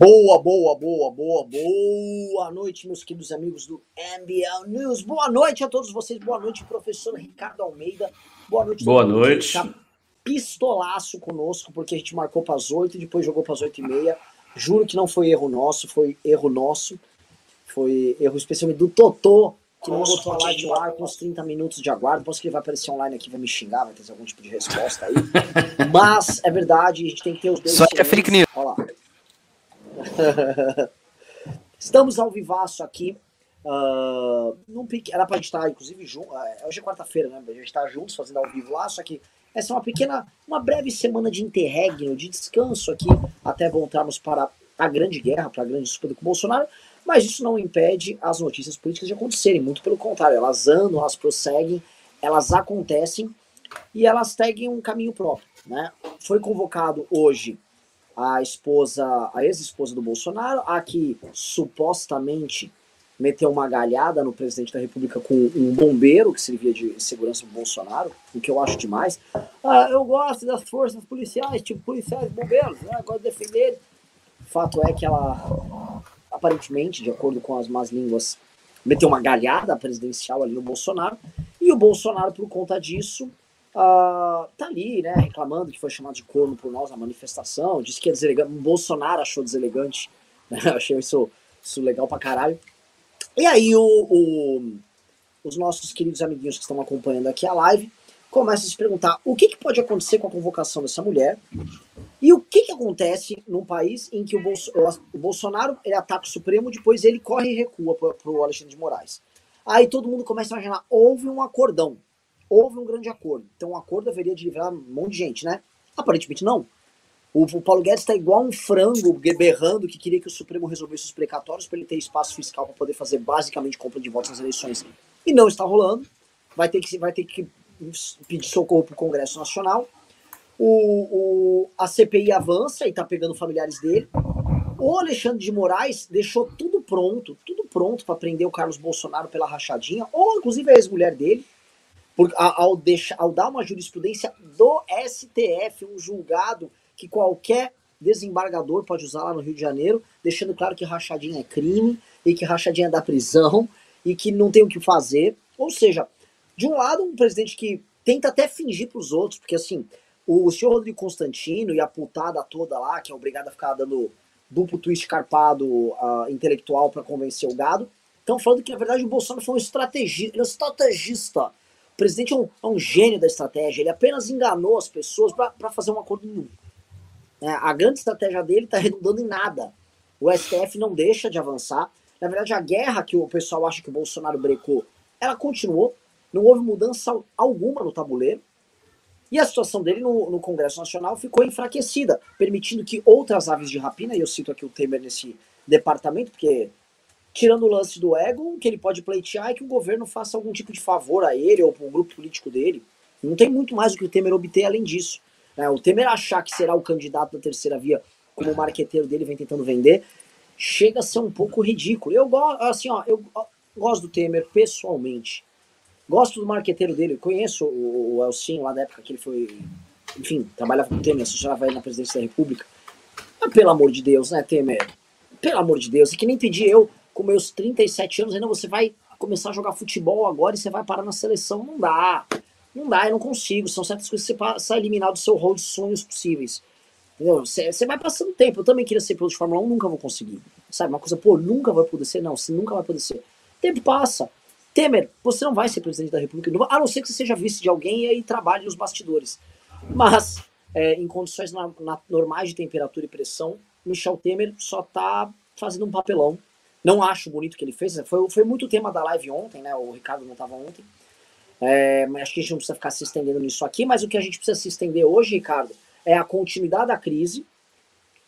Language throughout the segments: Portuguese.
Boa, boa, boa, boa, boa noite, meus queridos amigos do MBL News. Boa noite a todos vocês. Boa noite, professor Ricardo Almeida. Boa noite. Boa noite. Tá pistolaço conosco, porque a gente marcou para as oito e depois jogou para as oito e meia. Juro que não foi erro nosso, foi erro nosso. Foi erro especialmente do Totô, que não botou a live no ar com uns 30 minutos de aguardo. Posso que ele vai aparecer online aqui, vai me xingar, vai ter algum tipo de resposta aí. Mas é verdade, a gente tem que ter os dois. Só é fake news. Olha lá. Estamos ao vivaço aqui. Uh, num era pra gente estar, inclusive, junto. Uh, hoje é quarta-feira, né? A gente está juntos fazendo ao vivo lá, só que essa é uma pequena, uma breve semana de interregno, de descanso aqui, até voltarmos para a grande guerra, para a grande disputa com o Bolsonaro. Mas isso não impede as notícias políticas de acontecerem, muito pelo contrário, elas andam, elas prosseguem, elas acontecem e elas seguem um caminho próprio. Né? Foi convocado hoje a esposa, a ex-esposa do Bolsonaro, a que supostamente meteu uma galhada no presidente da República com um bombeiro que servia de segurança do Bolsonaro, o que eu acho demais. Ah, eu gosto das forças policiais, tipo policiais bombeiros, né? gosto de defender. Fato é que ela, aparentemente, de acordo com as más línguas, meteu uma galhada presidencial ali no Bolsonaro, e o Bolsonaro, por conta disso, uh, tá ali, né, reclamando que foi chamado de corno por nós na manifestação, disse que é deselegante, Bolsonaro achou deselegante, né, achei isso, isso legal pra caralho. E aí o, o, os nossos queridos amiguinhos que estão acompanhando aqui a live começam a se perguntar o que, que pode acontecer com a convocação dessa mulher e o que, que acontece num país em que o, Bolso, o Bolsonaro ele ataca o Supremo, depois ele corre e recua para o Alexandre de Moraes. Aí todo mundo começa a imaginar, houve um acordão houve um grande acordo. Então, um acordo haveria de livrar um monte de gente, né? Aparentemente não. O, o Paulo Guedes está igual um frango berrando que queria que o Supremo resolvesse os precatórios para ele ter espaço fiscal para poder fazer basicamente compra de votos nas eleições. E não está rolando. Vai ter que, vai ter que pedir socorro para o Congresso Nacional. O, o, a CPI avança e está pegando familiares dele. O Alexandre de Moraes deixou tudo pronto, tudo pronto para prender o Carlos Bolsonaro pela rachadinha, ou inclusive a ex-mulher dele, ao, deixar, ao dar uma jurisprudência do STF, um julgado que qualquer desembargador pode usar lá no Rio de Janeiro, deixando claro que rachadinha é crime e que rachadinha é da prisão e que não tem o que fazer. Ou seja, de um lado, um presidente que tenta até fingir para os outros, porque assim, o senhor Rodrigo Constantino e a putada toda lá, que é obrigada a ficar dando duplo twist carpado uh, intelectual para convencer o gado, estão falando que na verdade o Bolsonaro foi um estrategista, um estrategista presidente é um, é um gênio da estratégia, ele apenas enganou as pessoas para fazer um acordo nenhum. É, a grande estratégia dele está redundando em nada. O STF não deixa de avançar. Na verdade, a guerra que o pessoal acha que o Bolsonaro brecou, ela continuou. Não houve mudança alguma no tabuleiro. E a situação dele no, no, Congresso Nacional ficou enfraquecida, permitindo que outras aves de rapina, e eu cito aqui o Temer nesse departamento, porque tirando o lance do ego, que ele pode pleitear é que o governo faça algum tipo de favor a ele ou para o grupo político dele. Não tem muito mais o que o Temer obter além disso. É, o Temer achar que será o candidato da terceira via, como o marqueteiro dele vem tentando vender, chega a ser um pouco ridículo. Eu gosto, assim, ó, eu gosto do Temer pessoalmente. Gosto do marqueteiro dele. Conheço o, o Elcinho lá da época que ele foi, enfim, trabalhava com o Temer, assessorava ele na presidência da República. Mas pelo amor de Deus, né, Temer? Pelo amor de Deus, é que nem pedi eu com meus 37 anos, ainda você vai começar a jogar futebol agora e você vai parar na seleção. Não dá. Não dá, eu não consigo. São certas coisas que você a eliminar do seu rol de sonhos possíveis. Entendeu? Você, você vai passando tempo. Eu também queria ser piloto de Fórmula 1, nunca vou conseguir. Sabe, uma coisa, pô, nunca vai poder ser. Não, você nunca vai poder ser. Tempo passa. Temer, você não vai ser presidente da República, a não ser que você seja vice de alguém e aí trabalhe nos bastidores. Mas, é, em condições na, na, normais de temperatura e pressão, Michel Temer só tá fazendo um papelão não acho bonito o que ele fez. Foi, foi muito tema da live ontem, né? O Ricardo não estava ontem. É, mas acho que a gente não precisa ficar se estendendo nisso aqui. Mas o que a gente precisa se estender hoje, Ricardo, é a continuidade da crise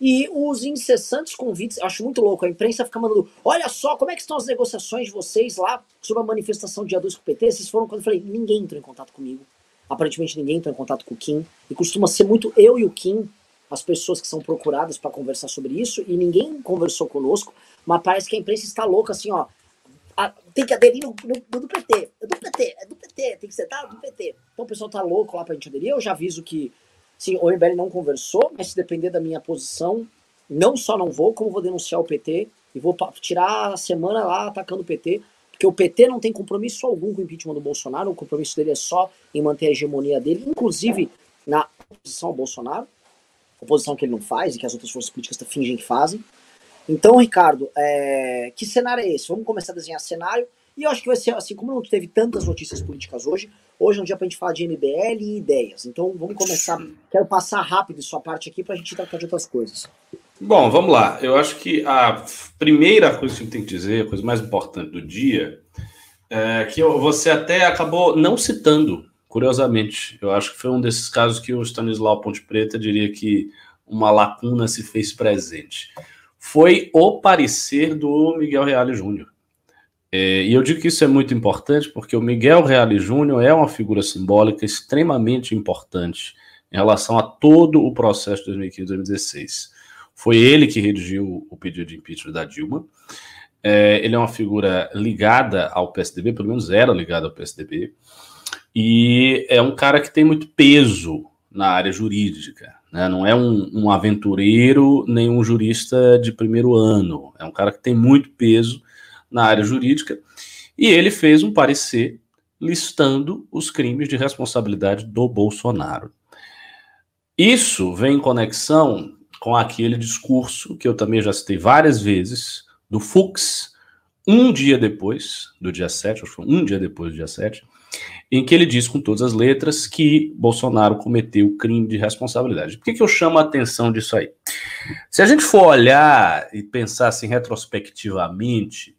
e os incessantes convites. Acho muito louco. A imprensa fica mandando: olha só, como é que estão as negociações de vocês lá sobre a manifestação dia 2 com o PT? Vocês foram quando eu falei: ninguém entrou em contato comigo. Aparentemente ninguém entrou em contato com o Kim. E costuma ser muito eu e o Kim as pessoas que são procuradas para conversar sobre isso e ninguém conversou conosco, mas parece que a imprensa está louca assim, ó. A, tem que aderir no, no, do PT, é do PT, é do PT, tem que ser tá, do PT. Então o pessoal tá louco lá para a gente aderir. Eu já aviso que, sim, o MBL não conversou, mas se depender da minha posição, Não só não vou, como vou denunciar o PT e vou tirar a semana lá atacando o PT, porque o PT não tem compromisso algum com o impeachment do Bolsonaro, o compromisso dele é só em manter a hegemonia dele, inclusive na oposição ao Bolsonaro, oposição que ele não faz e que as outras forças políticas fingem que fazem. Então, Ricardo, é... que cenário é esse? Vamos começar a desenhar cenário. E eu acho que vai ser assim, como não teve tantas notícias políticas hoje, hoje é um dia pra gente falar de MBL e ideias. Então vamos começar. Quero passar rápido sua parte aqui pra gente tratar de outras coisas. Bom, vamos lá. Eu acho que a primeira coisa que a gente tem que dizer, a coisa mais importante do dia, é que você até acabou não citando, curiosamente. Eu acho que foi um desses casos que o Stanislau Ponte Preta diria que uma lacuna se fez presente. Foi o parecer do Miguel Reale Júnior. É, e eu digo que isso é muito importante porque o Miguel Reale Júnior é uma figura simbólica extremamente importante em relação a todo o processo de 2015-2016. Foi ele que redigiu o pedido de impeachment da Dilma. É, ele é uma figura ligada ao PSDB, pelo menos era ligado ao PSDB, e é um cara que tem muito peso na área jurídica. Né? Não é um, um aventureiro nem um jurista de primeiro ano. É um cara que tem muito peso na área jurídica. E ele fez um parecer listando os crimes de responsabilidade do Bolsonaro. Isso vem em conexão com aquele discurso que eu também já citei várias vezes, do Fux, um dia depois do dia 7, acho que foi um dia depois do dia 7, em que ele diz com todas as letras que Bolsonaro cometeu crime de responsabilidade. Por que, que eu chamo a atenção disso aí? Se a gente for olhar e pensar assim retrospectivamente,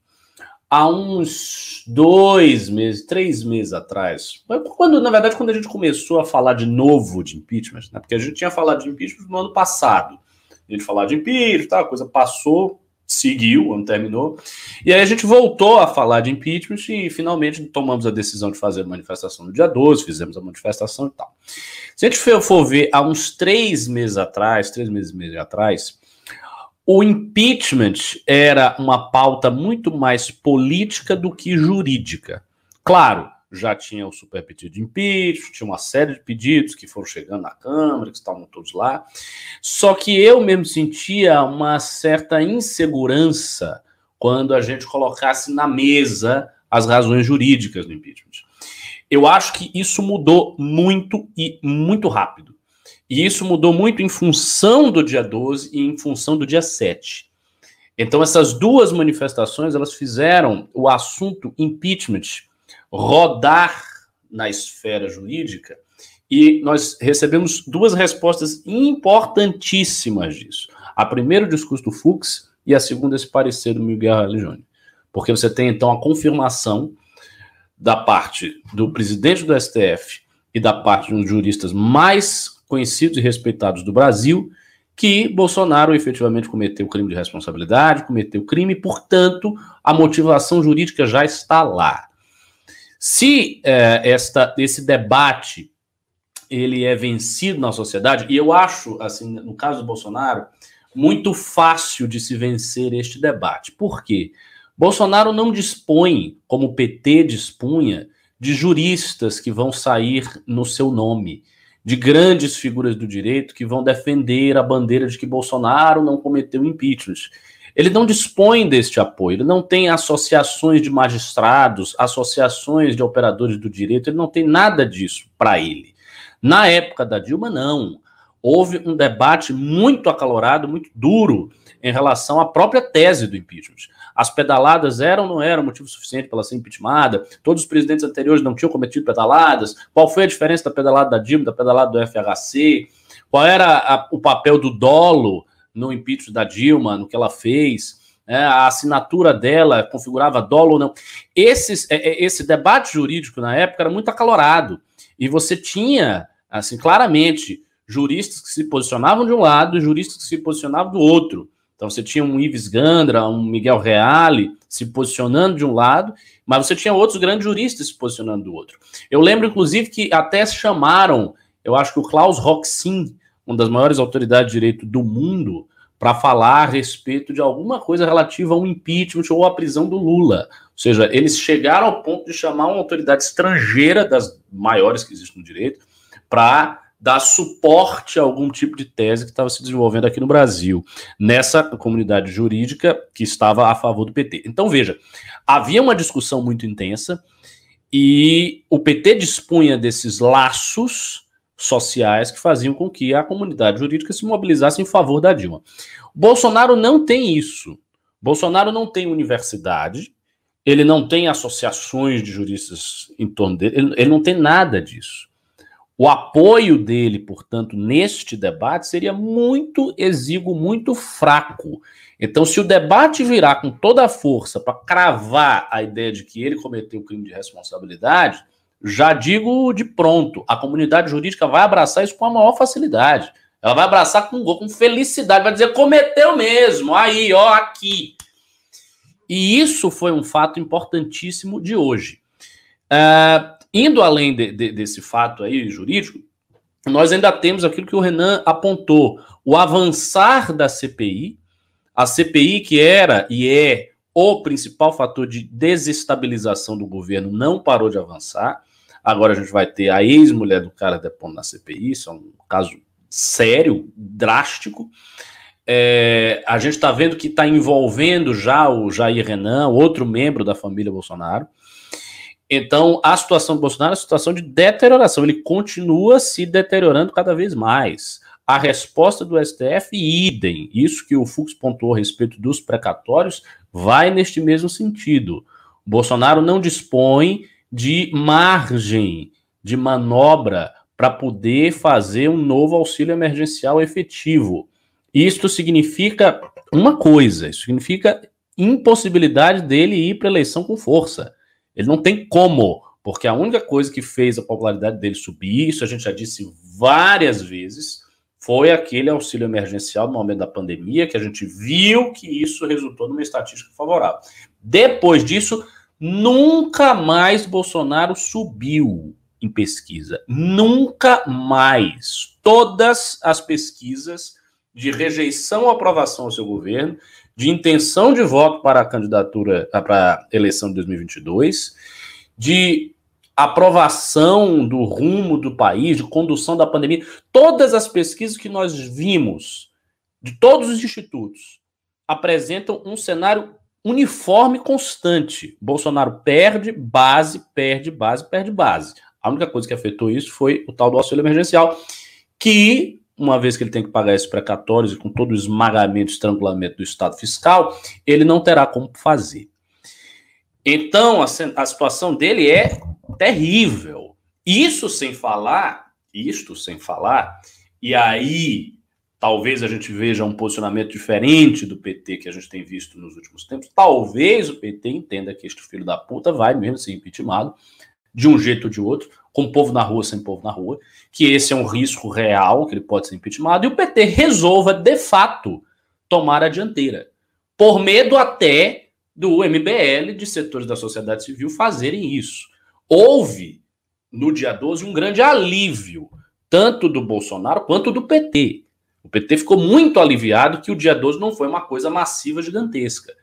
há uns dois meses, três meses atrás, quando na verdade quando a gente começou a falar de novo de impeachment, né, porque a gente tinha falado de impeachment no ano passado, a gente falar de impeachment, tá, a coisa passou, seguiu, o ano terminou, e aí a gente voltou a falar de impeachment e finalmente tomamos a decisão de fazer a manifestação no dia 12, fizemos a manifestação e tal. Se a gente for ver há uns três meses atrás, três meses, meses atrás, o impeachment era uma pauta muito mais política do que jurídica. Claro, já tinha o super pedido de impeachment, tinha uma série de pedidos que foram chegando na Câmara, que estavam todos lá. Só que eu mesmo sentia uma certa insegurança quando a gente colocasse na mesa as razões jurídicas do impeachment. Eu acho que isso mudou muito e muito rápido. E isso mudou muito em função do dia 12 e em função do dia 7. Então essas duas manifestações, elas fizeram o assunto impeachment rodar na esfera jurídica e nós recebemos duas respostas importantíssimas disso. A primeira, o discurso do Fux, e a segunda, esse parecer do Miguel Religione. Porque você tem, então, a confirmação da parte do presidente do STF e da parte dos juristas mais conhecidos e respeitados do Brasil que Bolsonaro efetivamente cometeu crime de responsabilidade, cometeu crime, portanto, a motivação jurídica já está lá. Se é, esta, esse debate ele é vencido na sociedade, e eu acho, assim, no caso do Bolsonaro, muito fácil de se vencer este debate. Por quê? Bolsonaro não dispõe, como o PT dispunha, de juristas que vão sair no seu nome, de grandes figuras do direito que vão defender a bandeira de que Bolsonaro não cometeu impeachment. Ele não dispõe deste apoio, ele não tem associações de magistrados, associações de operadores do direito, ele não tem nada disso para ele. Na época da Dilma, não. Houve um debate muito acalorado, muito duro em relação à própria tese do impeachment. As pedaladas eram ou não eram motivo suficiente para ela ser impeachmentada? Todos os presidentes anteriores não tinham cometido pedaladas? Qual foi a diferença da pedalada da Dilma, da pedalada do FHC? Qual era a, o papel do dolo no impeachment da Dilma, no que ela fez, é, a assinatura dela configurava dolo ou não. Esses, é, é, esse debate jurídico na época era muito acalorado. E você tinha, assim, claramente, juristas que se posicionavam de um lado e juristas que se posicionavam do outro. Então você tinha um Ives Gandra, um Miguel Reale se posicionando de um lado, mas você tinha outros grandes juristas se posicionando do outro. Eu lembro, inclusive, que até chamaram, eu acho que o Klaus Roxin, uma das maiores autoridades de direito do mundo, para falar a respeito de alguma coisa relativa ao impeachment ou à prisão do Lula. Ou seja, eles chegaram ao ponto de chamar uma autoridade estrangeira, das maiores que existem no direito, para dar suporte a algum tipo de tese que estava se desenvolvendo aqui no Brasil, nessa comunidade jurídica que estava a favor do PT. Então, veja, havia uma discussão muito intensa e o PT dispunha desses laços sociais que faziam com que a comunidade jurídica se mobilizasse em favor da Dilma. O Bolsonaro não tem isso. Bolsonaro não tem universidade, ele não tem associações de juristas em torno dele, ele, ele não tem nada disso. O apoio dele, portanto, neste debate seria muito exíguo, muito fraco. Então, se o debate virar com toda a força para cravar a ideia de que ele cometeu crime de responsabilidade, já digo de pronto, a comunidade jurídica vai abraçar isso com a maior facilidade. Ela vai abraçar com, com felicidade, vai dizer cometeu mesmo, aí, ó, aqui. E isso foi um fato importantíssimo de hoje. Uh, indo além de, de, desse fato aí jurídico, nós ainda temos aquilo que o Renan apontou: o avançar da CPI, a CPI que era e é o principal fator de desestabilização do governo não parou de avançar. Agora a gente vai ter a ex-mulher do cara depondo na CPI, isso é um caso sério, drástico. É, a gente está vendo que está envolvendo já o Jair Renan, outro membro da família Bolsonaro. Então, a situação do Bolsonaro é uma situação de deterioração. Ele continua se deteriorando cada vez mais. A resposta do STF, idem. Isso que o Fux pontuou a respeito dos precatórios vai neste mesmo sentido. Bolsonaro não dispõe de margem de manobra para poder fazer um novo auxílio emergencial efetivo. Isto significa uma coisa, isso significa impossibilidade dele ir para a eleição com força. Ele não tem como, porque a única coisa que fez a popularidade dele subir, isso a gente já disse várias vezes, foi aquele auxílio emergencial no momento da pandemia, que a gente viu que isso resultou numa estatística favorável. Depois disso, nunca mais Bolsonaro subiu em pesquisa. Nunca mais. Todas as pesquisas de rejeição ou aprovação ao seu governo, de intenção de voto para a candidatura para a eleição de 2022, de aprovação do rumo do país, de condução da pandemia, todas as pesquisas que nós vimos de todos os institutos apresentam um cenário uniforme constante. Bolsonaro perde base, perde base, perde base. A única coisa que afetou isso foi o tal do auxílio emergencial, que uma vez que ele tem que pagar esses precatórios e com todo o esmagamento, estrangulamento do Estado fiscal, ele não terá como fazer. Então, a, a situação dele é terrível. Isso sem falar, isto sem falar, e aí talvez a gente veja um posicionamento diferente do PT que a gente tem visto nos últimos tempos. Talvez o PT entenda que este filho da puta vai mesmo ser impeachmentado de um jeito ou de outro com povo na rua, sem povo na rua, que esse é um risco real, que ele pode ser impeachmentado, e o PT resolva, de fato, tomar a dianteira, por medo até do MBL, de setores da sociedade civil, fazerem isso. Houve, no dia 12, um grande alívio, tanto do Bolsonaro quanto do PT. PT ficou muito aliviado que o dia 12 não foi uma coisa massiva, gigantesca.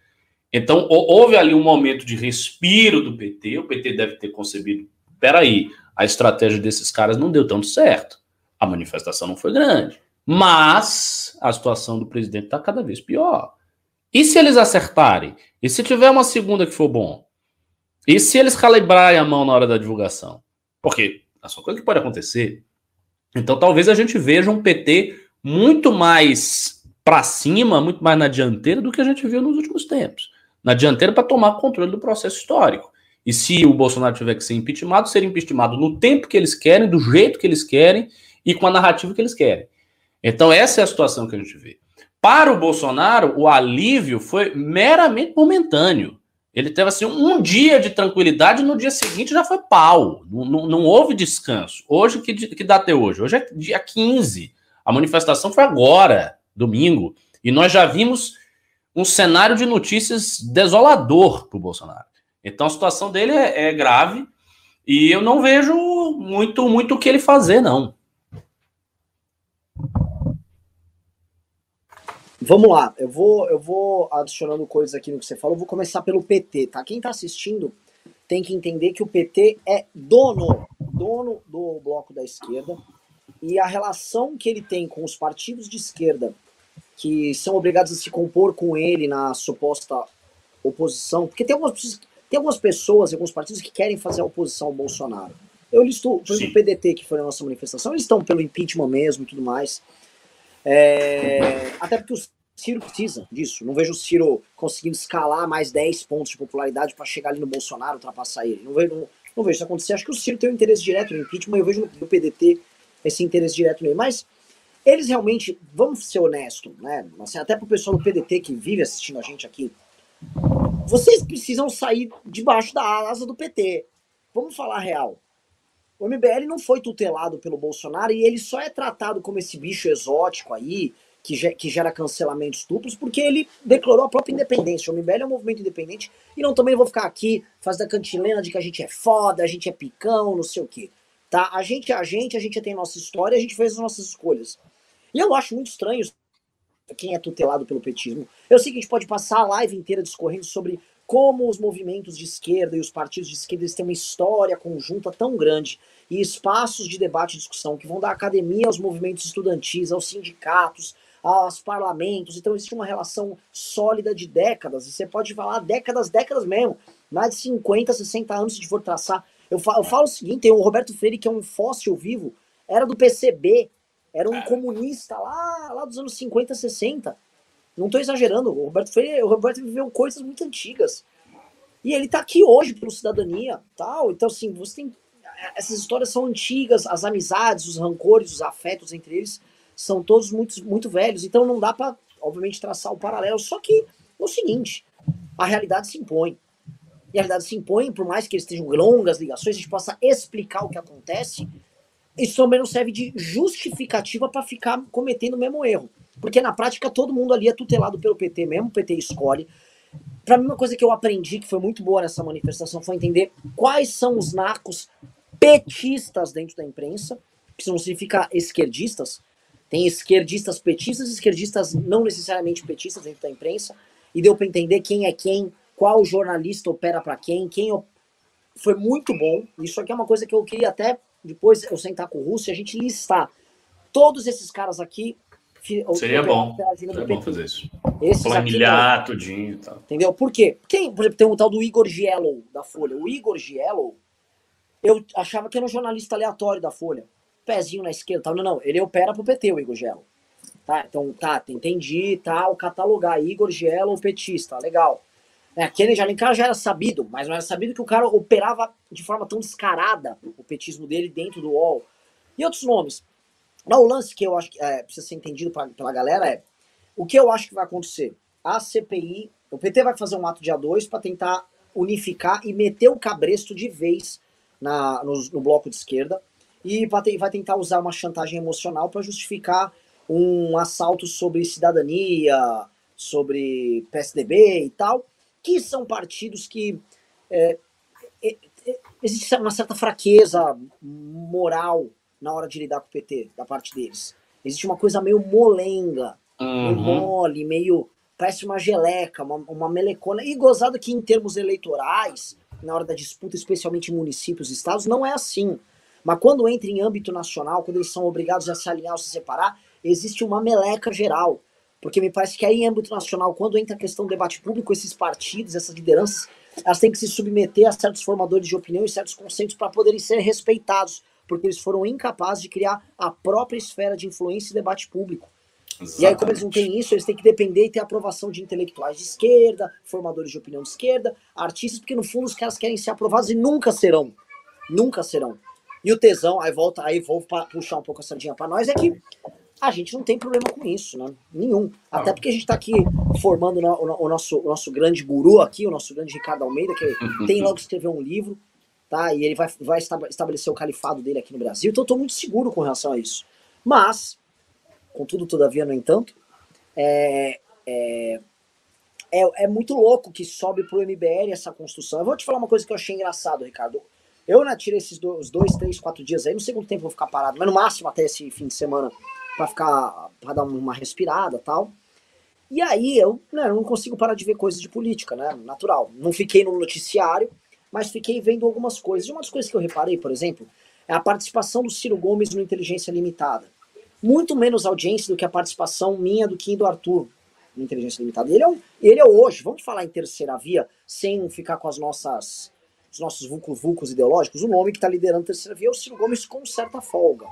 Então, houve ali um momento de respiro do PT, o PT deve ter concebido, peraí, a estratégia desses caras não deu tanto certo. A manifestação não foi grande. Mas a situação do presidente está cada vez pior. E se eles acertarem? E se tiver uma segunda que for bom? E se eles calibrarem a mão na hora da divulgação? Porque é só coisa que pode acontecer. Então talvez a gente veja um PT muito mais para cima, muito mais na dianteira do que a gente viu nos últimos tempos. Na dianteira para tomar controle do processo histórico. E se o Bolsonaro tiver que ser impeachmentado, ser impeachmentado no tempo que eles querem, do jeito que eles querem e com a narrativa que eles querem. Então, essa é a situação que a gente vê. Para o Bolsonaro, o alívio foi meramente momentâneo. Ele teve assim um dia de tranquilidade no dia seguinte já foi pau. Não, não, não houve descanso. Hoje, que, que data é hoje? Hoje é dia 15. A manifestação foi agora, domingo. E nós já vimos um cenário de notícias desolador para o Bolsonaro. Então a situação dele é, é grave e eu não vejo muito muito o que ele fazer, não. Vamos lá, eu vou, eu vou adicionando coisas aqui no que você falou. Eu vou começar pelo PT, tá? Quem tá assistindo tem que entender que o PT é dono, dono do bloco da esquerda. E a relação que ele tem com os partidos de esquerda, que são obrigados a se compor com ele na suposta oposição, porque tem algumas, tem algumas pessoas, alguns partidos que querem fazer a oposição ao Bolsonaro. Eu listo, por exemplo, o PDT, que foi a nossa manifestação, eles estão pelo impeachment mesmo e tudo mais. É, até porque o Ciro precisa disso. Não vejo o Ciro conseguindo escalar mais 10 pontos de popularidade para chegar ali no Bolsonaro, ultrapassar ele. Não vejo, não, não vejo isso acontecer. Acho que o Ciro tem um interesse direto no impeachment, eu vejo no, no PDT esse interesse direto nele. Mas eles realmente, vamos ser honestos, né? Assim, até pro pessoal do PDT que vive assistindo a gente aqui, vocês precisam sair debaixo da asa do PT. Vamos falar real. O MBL não foi tutelado pelo Bolsonaro e ele só é tratado como esse bicho exótico aí, que, gera cancelamentos duplos, porque ele declarou a própria independência. O MBL é um movimento independente e não também vou ficar aqui fazendo a cantilena de que a gente é foda, a gente é picão, não sei o quê. Tá? A gente é a gente, a gente tem nossa história, a gente fez as nossas escolhas. E eu acho muito estranho quem é tutelado pelo petismo. Eu sei que a gente pode passar a live inteira discorrendo sobre como os movimentos de esquerda e os partidos de esquerda eles têm uma história conjunta tão grande e espaços de debate e discussão que vão da academia aos movimentos estudantis, aos sindicatos, aos parlamentos. Então existe uma relação sólida de décadas, e você pode falar décadas, décadas mesmo, mais de 50, 60 anos se for traçar. Eu falo, eu falo o seguinte, tem o Roberto Freire, que é um fóssil vivo, era do PCB, era um comunista lá, lá dos anos 50, 60. Não estou exagerando, o Roberto Freire, o Roberto viveu coisas muito antigas. E ele está aqui hoje pelo cidadania, tal. Então assim, você tem essas histórias são antigas, as amizades, os rancores, os afetos entre eles são todos muito, muito velhos, então não dá para, obviamente, traçar o paralelo. Só que é o seguinte, a realidade se impõe. E a realidade se impõe, por mais que eles estejam longas ligações, a gente possa explicar o que acontece, isso também não serve de justificativa para ficar cometendo o mesmo erro. Porque na prática todo mundo ali é tutelado pelo PT mesmo, o PT escolhe. Para mim, uma coisa que eu aprendi que foi muito boa nessa manifestação foi entender quais são os narcos petistas dentro da imprensa, que não significa esquerdistas. Tem esquerdistas petistas e esquerdistas não necessariamente petistas dentro da imprensa. E deu para entender quem é quem, qual jornalista opera para quem, quem op... foi muito bom. Isso aqui é uma coisa que eu queria até depois eu sentar com o Russo e a gente listar todos esses caras aqui. Seria bom. Seria bom fazer isso. Esses Planilhar aqui, tudinho e tal. Entendeu? Por quê? Quem, por exemplo, tem um tal do Igor Giello da Folha. O Igor Giello, eu achava que era um jornalista aleatório da Folha. Pezinho na esquerda tal. Não, não. Ele opera pro PT, o Igor Giello. Tá, então, tá, entendi, tal, tá, catalogar. Igor Giello, petista, legal. É, Kennedy Alencar já era sabido, mas não era sabido que o cara operava de forma tão descarada o petismo dele dentro do UOL. E outros nomes. Não, o lance que eu acho que é, precisa ser entendido pra, pela galera é o que eu acho que vai acontecer. A CPI, o PT vai fazer um ato dia 2 para tentar unificar e meter o cabresto de vez na, no, no bloco de esquerda e vai tentar usar uma chantagem emocional para justificar um assalto sobre cidadania, sobre PSDB e tal que são partidos que é, é, é, existe uma certa fraqueza moral na hora de lidar com o PT, da parte deles. Existe uma coisa meio molenga, uhum. meio mole, meio. parece uma geleca, uma, uma melecona. E gozado que em termos eleitorais, na hora da disputa, especialmente em municípios e estados, não é assim. Mas quando entra em âmbito nacional, quando eles são obrigados a se alinhar ou se separar, existe uma meleca geral. Porque me parece que aí em âmbito nacional, quando entra a questão do debate público, esses partidos, essas lideranças, elas têm que se submeter a certos formadores de opinião e certos conceitos para poderem ser respeitados, porque eles foram incapazes de criar a própria esfera de influência e debate público. Exatamente. E aí, como eles não têm isso, eles têm que depender e ter aprovação de intelectuais de esquerda, formadores de opinião de esquerda, artistas, porque no fundo os caras querem ser aprovados e nunca serão. Nunca serão. E o tesão, aí volta, aí vou puxar um pouco a sardinha para nós, é que a gente não tem problema com isso, né? Nenhum. Até porque a gente está aqui formando o, o, nosso, o nosso grande guru aqui, o nosso grande Ricardo Almeida, que tem logo escrever um livro, tá? E ele vai, vai estabelecer o califado dele aqui no Brasil. Então eu estou muito seguro com relação a isso. Mas, contudo, todavia, no entanto, é, é, é, é muito louco que sobe pro MBL essa construção. Eu vou te falar uma coisa que eu achei engraçado, Ricardo. Eu né, tirei esses dois, dois, três, quatro dias aí, não sei quanto tempo eu vou ficar parado, mas no máximo até esse fim de semana para ficar, para dar uma respirada tal. E aí eu né, não consigo parar de ver coisas de política, né? Natural. Não fiquei no noticiário, mas fiquei vendo algumas coisas. E uma das coisas que eu reparei, por exemplo, é a participação do Ciro Gomes no Inteligência Limitada. Muito menos audiência do que a participação minha do Kim do Arthur no Inteligência Limitada. Ele é, um, ele é hoje, vamos falar em terceira via, sem ficar com as nossas os nossos vulcos ideológicos, o nome que está liderando a terceira via é o Ciro Gomes com certa folga.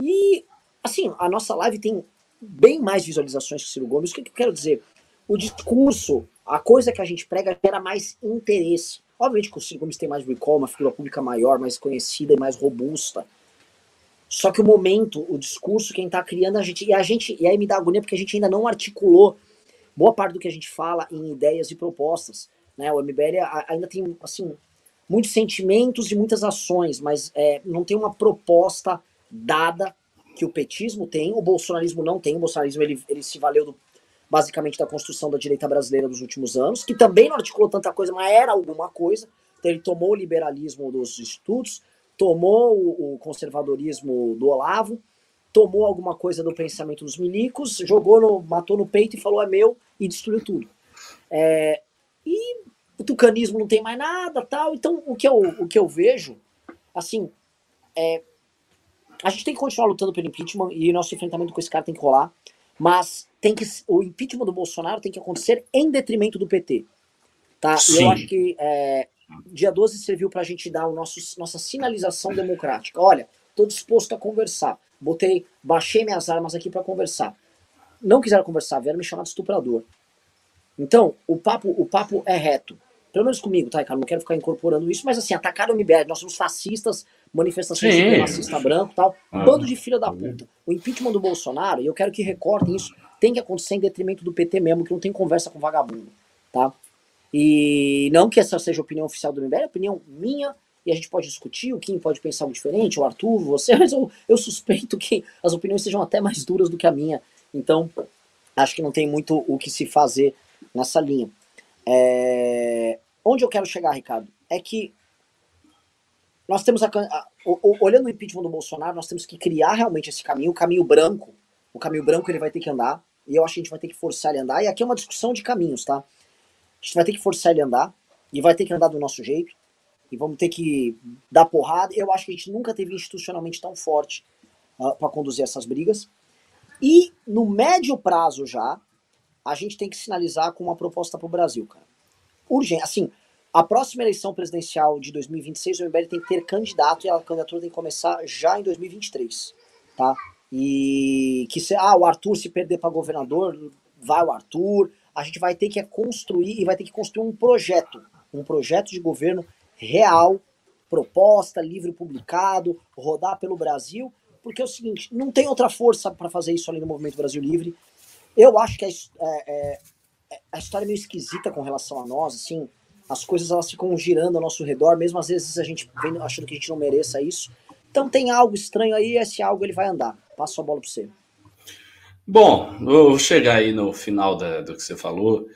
E, assim, a nossa live tem bem mais visualizações que o Ciro Gomes. O que, que eu quero dizer? O discurso, a coisa que a gente prega, gera mais interesse. Obviamente que o Ciro Gomes tem mais recall, uma figura pública maior, mais conhecida e mais robusta. Só que o momento, o discurso, quem está criando a gente. E a gente. E aí me dá agonia porque a gente ainda não articulou boa parte do que a gente fala em ideias e propostas. Né? O MBL ainda tem assim, muitos sentimentos e muitas ações, mas é, não tem uma proposta dada que o petismo tem, o bolsonarismo não tem. O bolsonarismo ele, ele se valeu do, basicamente da construção da direita brasileira dos últimos anos, que também não articulou tanta coisa, mas era alguma coisa. Então ele tomou o liberalismo dos institutos, tomou o, o conservadorismo do Olavo, tomou alguma coisa do pensamento dos milicos, jogou no, matou no peito e falou é meu e destruiu tudo. É, e o tucanismo não tem mais nada, tal. Então o que eu, o que eu vejo, assim, é a gente tem que continuar lutando pelo impeachment e nosso enfrentamento com esse cara tem que rolar, mas tem que o impeachment do Bolsonaro tem que acontecer em detrimento do PT. Tá? E eu acho que é, dia 12 serviu para a gente dar o nosso, nossa sinalização democrática. Olha, estou disposto a conversar. Botei, baixei minhas armas aqui para conversar. Não quiseram conversar, vieram me chamar de estuprador. Então, o papo, o papo é reto. Pelo menos comigo, tá, Ricardo? Não quero ficar incorporando isso, mas assim, atacaram o MBL. Nós somos fascistas, manifestação supremacista branco tal. Ah, Bando de filha da puta. O impeachment do Bolsonaro, e eu quero que recortem isso, tem que acontecer em detrimento do PT mesmo, que não tem conversa com vagabundo, tá? E não que essa seja a opinião oficial do MBL, é a opinião minha, e a gente pode discutir, o Kim pode pensar algo diferente, o Arthur, você, mas eu, eu suspeito que as opiniões sejam até mais duras do que a minha. Então, acho que não tem muito o que se fazer nessa linha. É... Onde eu quero chegar, Ricardo, é que nós temos a, a, o, olhando o impeachment do Bolsonaro, nós temos que criar realmente esse caminho, o caminho branco. O caminho branco ele vai ter que andar, e eu acho que a gente vai ter que forçar ele a andar. E aqui é uma discussão de caminhos, tá? A gente vai ter que forçar ele a andar, e vai ter que andar do nosso jeito, e vamos ter que dar porrada. Eu acho que a gente nunca teve institucionalmente tão forte uh, ah, para conduzir essas brigas. E no médio prazo já, a gente tem que sinalizar com uma proposta para o Brasil, cara. Urgente, assim, a próxima eleição presidencial de 2026, o MBL tem que ter candidato e a candidatura tem que começar já em 2023, tá? E que se ah, o Arthur se perder para governador, vai o Arthur. A gente vai ter que construir e vai ter que construir um projeto, um projeto de governo real, proposta, livro publicado, rodar pelo Brasil, porque é o seguinte, não tem outra força para fazer isso além do Movimento Brasil Livre. Eu acho que a, é, é, a história é meio esquisita com relação a nós, assim, as coisas elas ficam girando ao nosso redor, mesmo às vezes a gente achando que a gente não mereça isso. Então tem algo estranho aí, esse algo ele vai andar. Passo a bola para você. Bom, vou chegar aí no final da, do que você falou.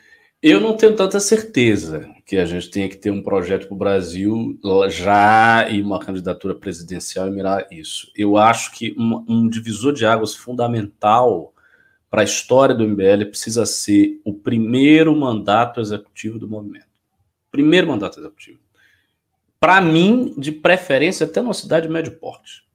Eu não tenho tanta certeza que a gente tenha que ter um projeto para o Brasil já e uma candidatura presidencial e mirar isso. Eu acho que um, um divisor de águas fundamental para a história do MBL precisa ser o primeiro mandato executivo do movimento. Primeiro mandato executivo. Para mim, de preferência, até numa cidade médio porte.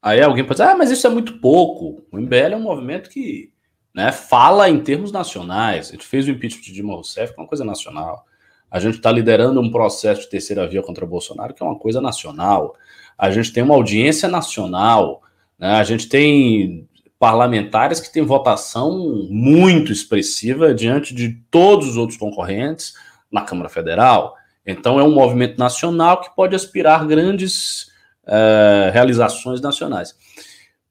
Aí alguém pode dizer, ah, mas isso é muito pouco. O MBL é um movimento que né, fala em termos nacionais. A gente fez o impeachment de Dilma Rousseff, que é uma coisa nacional. A gente está liderando um processo de terceira via contra Bolsonaro, que é uma coisa nacional. A gente tem uma audiência nacional. Né? A gente tem parlamentares que têm votação muito expressiva diante de todos os outros concorrentes na Câmara Federal. Então, é um movimento nacional que pode aspirar grandes uh, realizações nacionais.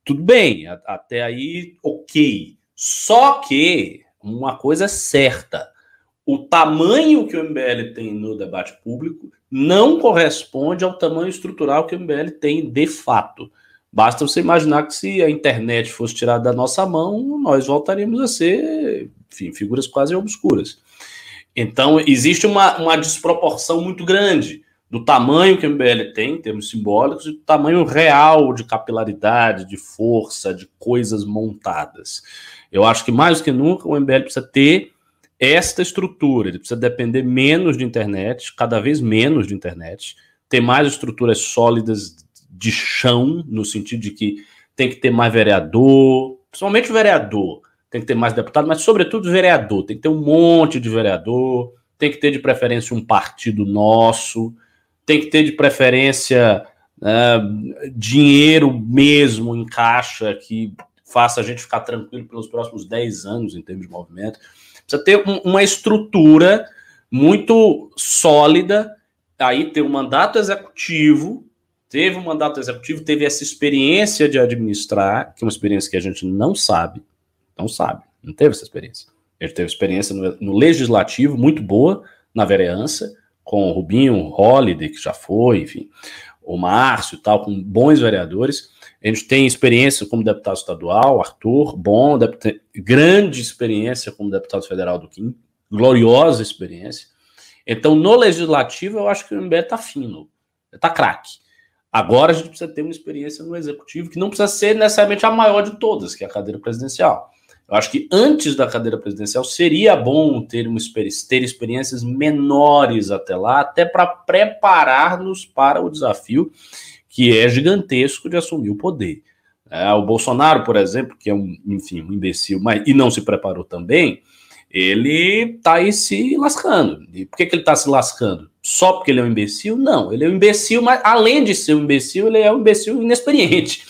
Tudo bem, até aí, ok. Só que uma coisa é certa: o tamanho que o MBL tem no debate público não corresponde ao tamanho estrutural que o MBL tem de fato. Basta você imaginar que se a internet fosse tirada da nossa mão, nós voltaríamos a ser, enfim, figuras quase obscuras. Então, existe uma, uma desproporção muito grande do tamanho que o MBL tem, em termos simbólicos, e do tamanho real de capilaridade, de força, de coisas montadas. Eu acho que mais do que nunca o MBL precisa ter esta estrutura, ele precisa depender menos de internet, cada vez menos de internet, ter mais estruturas sólidas de chão, no sentido de que tem que ter mais vereador, principalmente vereador, tem que ter mais deputado, mas sobretudo vereador, tem que ter um monte de vereador, tem que ter de preferência um partido nosso, tem que ter de preferência uh, dinheiro mesmo em caixa que faça a gente ficar tranquilo pelos próximos 10 anos em termos de movimento. Precisa ter um, uma estrutura muito sólida, aí ter um mandato executivo, teve um mandato executivo, teve essa experiência de administrar, que é uma experiência que a gente não sabe, não sabe, não teve essa experiência. Gente teve experiência no, no legislativo muito boa, na vereança, com o Rubinho, o Holliday, que já foi, enfim, o Márcio e tal, com bons vereadores. A gente tem experiência como deputado estadual, Arthur, bom, deputado, grande experiência como deputado federal do Kim, gloriosa experiência. Então, no legislativo, eu acho que o MBL está fino, está craque. Agora a gente precisa ter uma experiência no executivo, que não precisa ser necessariamente a maior de todas, que é a cadeira presidencial. Eu acho que antes da cadeira presidencial seria bom ter, uma, ter experiências menores até lá, até para preparar-nos para o desafio que é gigantesco de assumir o poder. É, o Bolsonaro, por exemplo, que é um, enfim, um imbecil, mas, e não se preparou também, ele está aí se lascando. E por que, que ele está se lascando? Só porque ele é um imbecil? Não, ele é um imbecil, mas além de ser um imbecil, ele é um imbecil inexperiente.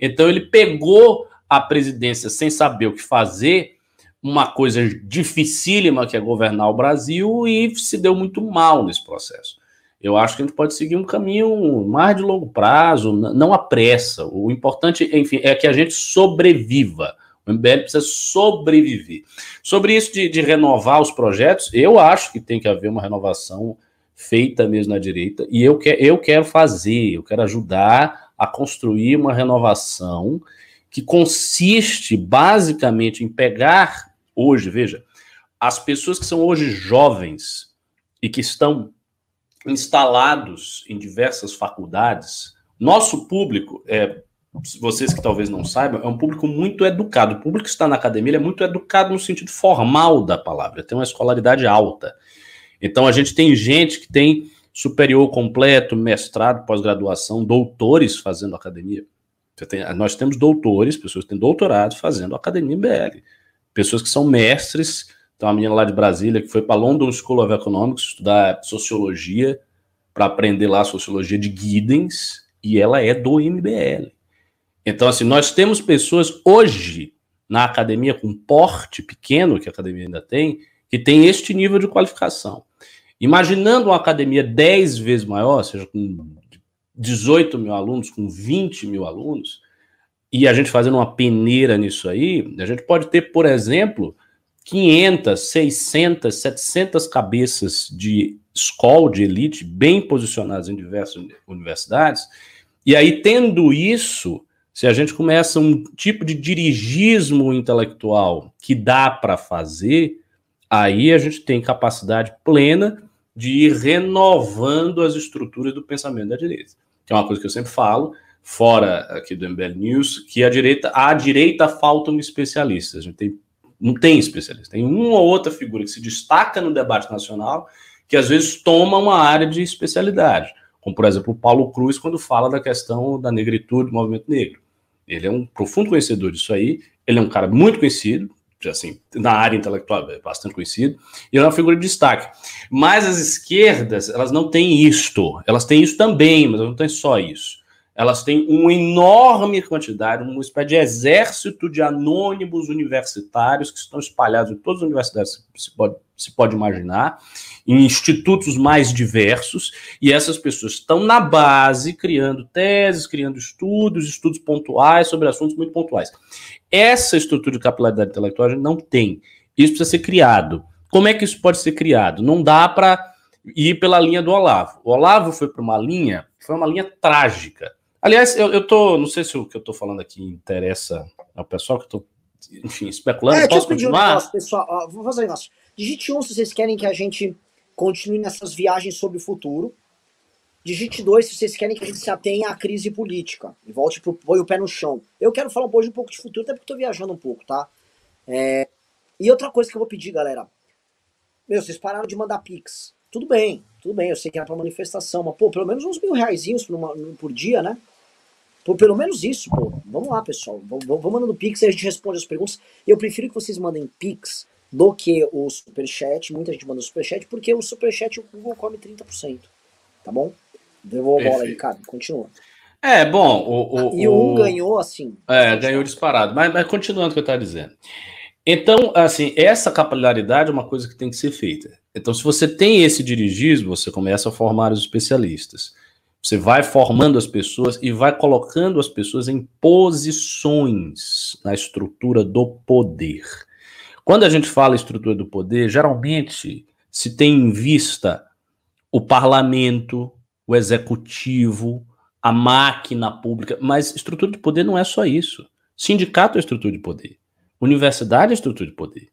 Então ele pegou a presidência sem saber o que fazer, uma coisa dificílima que é governar o Brasil e se deu muito mal nesse processo. Eu acho que a gente pode seguir um caminho mais de longo prazo, não apressa. O importante, enfim, é que a gente sobreviva. O MBL precisa sobreviver. Sobre isso de, de renovar os projetos, eu acho que tem que haver uma renovação feita mesmo na direita, e eu, que, eu quero fazer, eu quero ajudar a construir uma renovação que consiste basicamente em pegar hoje, veja, as pessoas que são hoje jovens e que estão instalados em diversas faculdades, nosso público, é, vocês que talvez não saibam, é um público muito educado. O público que está na academia é muito educado no sentido formal da palavra, tem uma escolaridade alta. Então a gente tem gente que tem superior completo, mestrado, pós-graduação, doutores fazendo academia. Tem, nós temos doutores, pessoas que têm doutorado fazendo academia BL. Pessoas que são mestres. Tem uma menina lá de Brasília que foi para a London School of Economics estudar sociologia, para aprender lá a sociologia de Giddens, e ela é do MBL. Então, assim, nós temos pessoas hoje na academia com porte pequeno, que a academia ainda tem, que tem este nível de qualificação. Imaginando uma academia 10 vezes maior, seja com 18 mil alunos, com 20 mil alunos, e a gente fazendo uma peneira nisso aí, a gente pode ter, por exemplo, 500, 600, 700 cabeças de escola de elite bem posicionadas em diversas universidades, e aí, tendo isso, se a gente começa um tipo de dirigismo intelectual que dá para fazer, aí a gente tem capacidade plena de ir renovando as estruturas do pensamento da direita que é uma coisa que eu sempre falo, fora aqui do MBL News, que a direita, à direita faltam especialistas. A gente tem, não tem especialista, tem uma ou outra figura que se destaca no debate nacional, que às vezes toma uma área de especialidade, como por exemplo o Paulo Cruz, quando fala da questão da negritude, do movimento negro. Ele é um profundo conhecedor disso aí, ele é um cara muito conhecido, assim, na área intelectual é bastante conhecido, e é uma figura de destaque. Mas as esquerdas, elas não têm isto, elas têm isso também, mas não têm só isso. Elas têm uma enorme quantidade, uma espécie de exército de anônimos universitários que estão espalhados em todas as universidades que se pode, se pode imaginar, em institutos mais diversos, e essas pessoas estão na base criando teses, criando estudos, estudos pontuais sobre assuntos muito pontuais. Essa estrutura de capilaridade intelectual a gente não tem. Isso precisa ser criado. Como é que isso pode ser criado? Não dá para ir pela linha do Olavo. O Olavo foi para uma linha, foi uma linha trágica. Aliás, eu, eu tô, não sei se o que eu estou falando aqui interessa ao pessoal que estou, enfim, especulando. É, Posso continuar? Um negócio, pessoal, ó, vou fazer um negócio. Digite um se vocês querem que a gente continue nessas viagens sobre o futuro. Digite dois se vocês querem que a gente se atenha à crise política e volte pro põe o pé no chão. Eu quero falar hoje um pouco de futuro, até porque estou viajando um pouco, tá? É... E outra coisa que eu vou pedir, galera. Meu, vocês pararam de mandar pix. Tudo bem, tudo bem, eu sei que era pra manifestação, mas pô, pelo menos uns mil reais por, dia, né? Por pelo menos isso, pô. Vamos lá, pessoal. Vamos, vamos mandando pix e a gente responde as perguntas. Eu prefiro que vocês mandem pix do que o superchat. Muita gente manda o superchat, porque o superchat o Google come 30%. Tá bom? Devolvo a bola, Ricardo. Continua. É, bom. O, o, e o um ganhou assim. É, ganhou disparado. Mas, mas continuando o que eu estava dizendo. Então, assim, essa capilaridade é uma coisa que tem que ser feita. Então, se você tem esse dirigismo, você começa a formar os especialistas. Você vai formando as pessoas e vai colocando as pessoas em posições na estrutura do poder. Quando a gente fala estrutura do poder, geralmente se tem em vista o parlamento, o executivo, a máquina pública, mas estrutura de poder não é só isso. Sindicato é estrutura de poder. Universidade é estrutura de poder.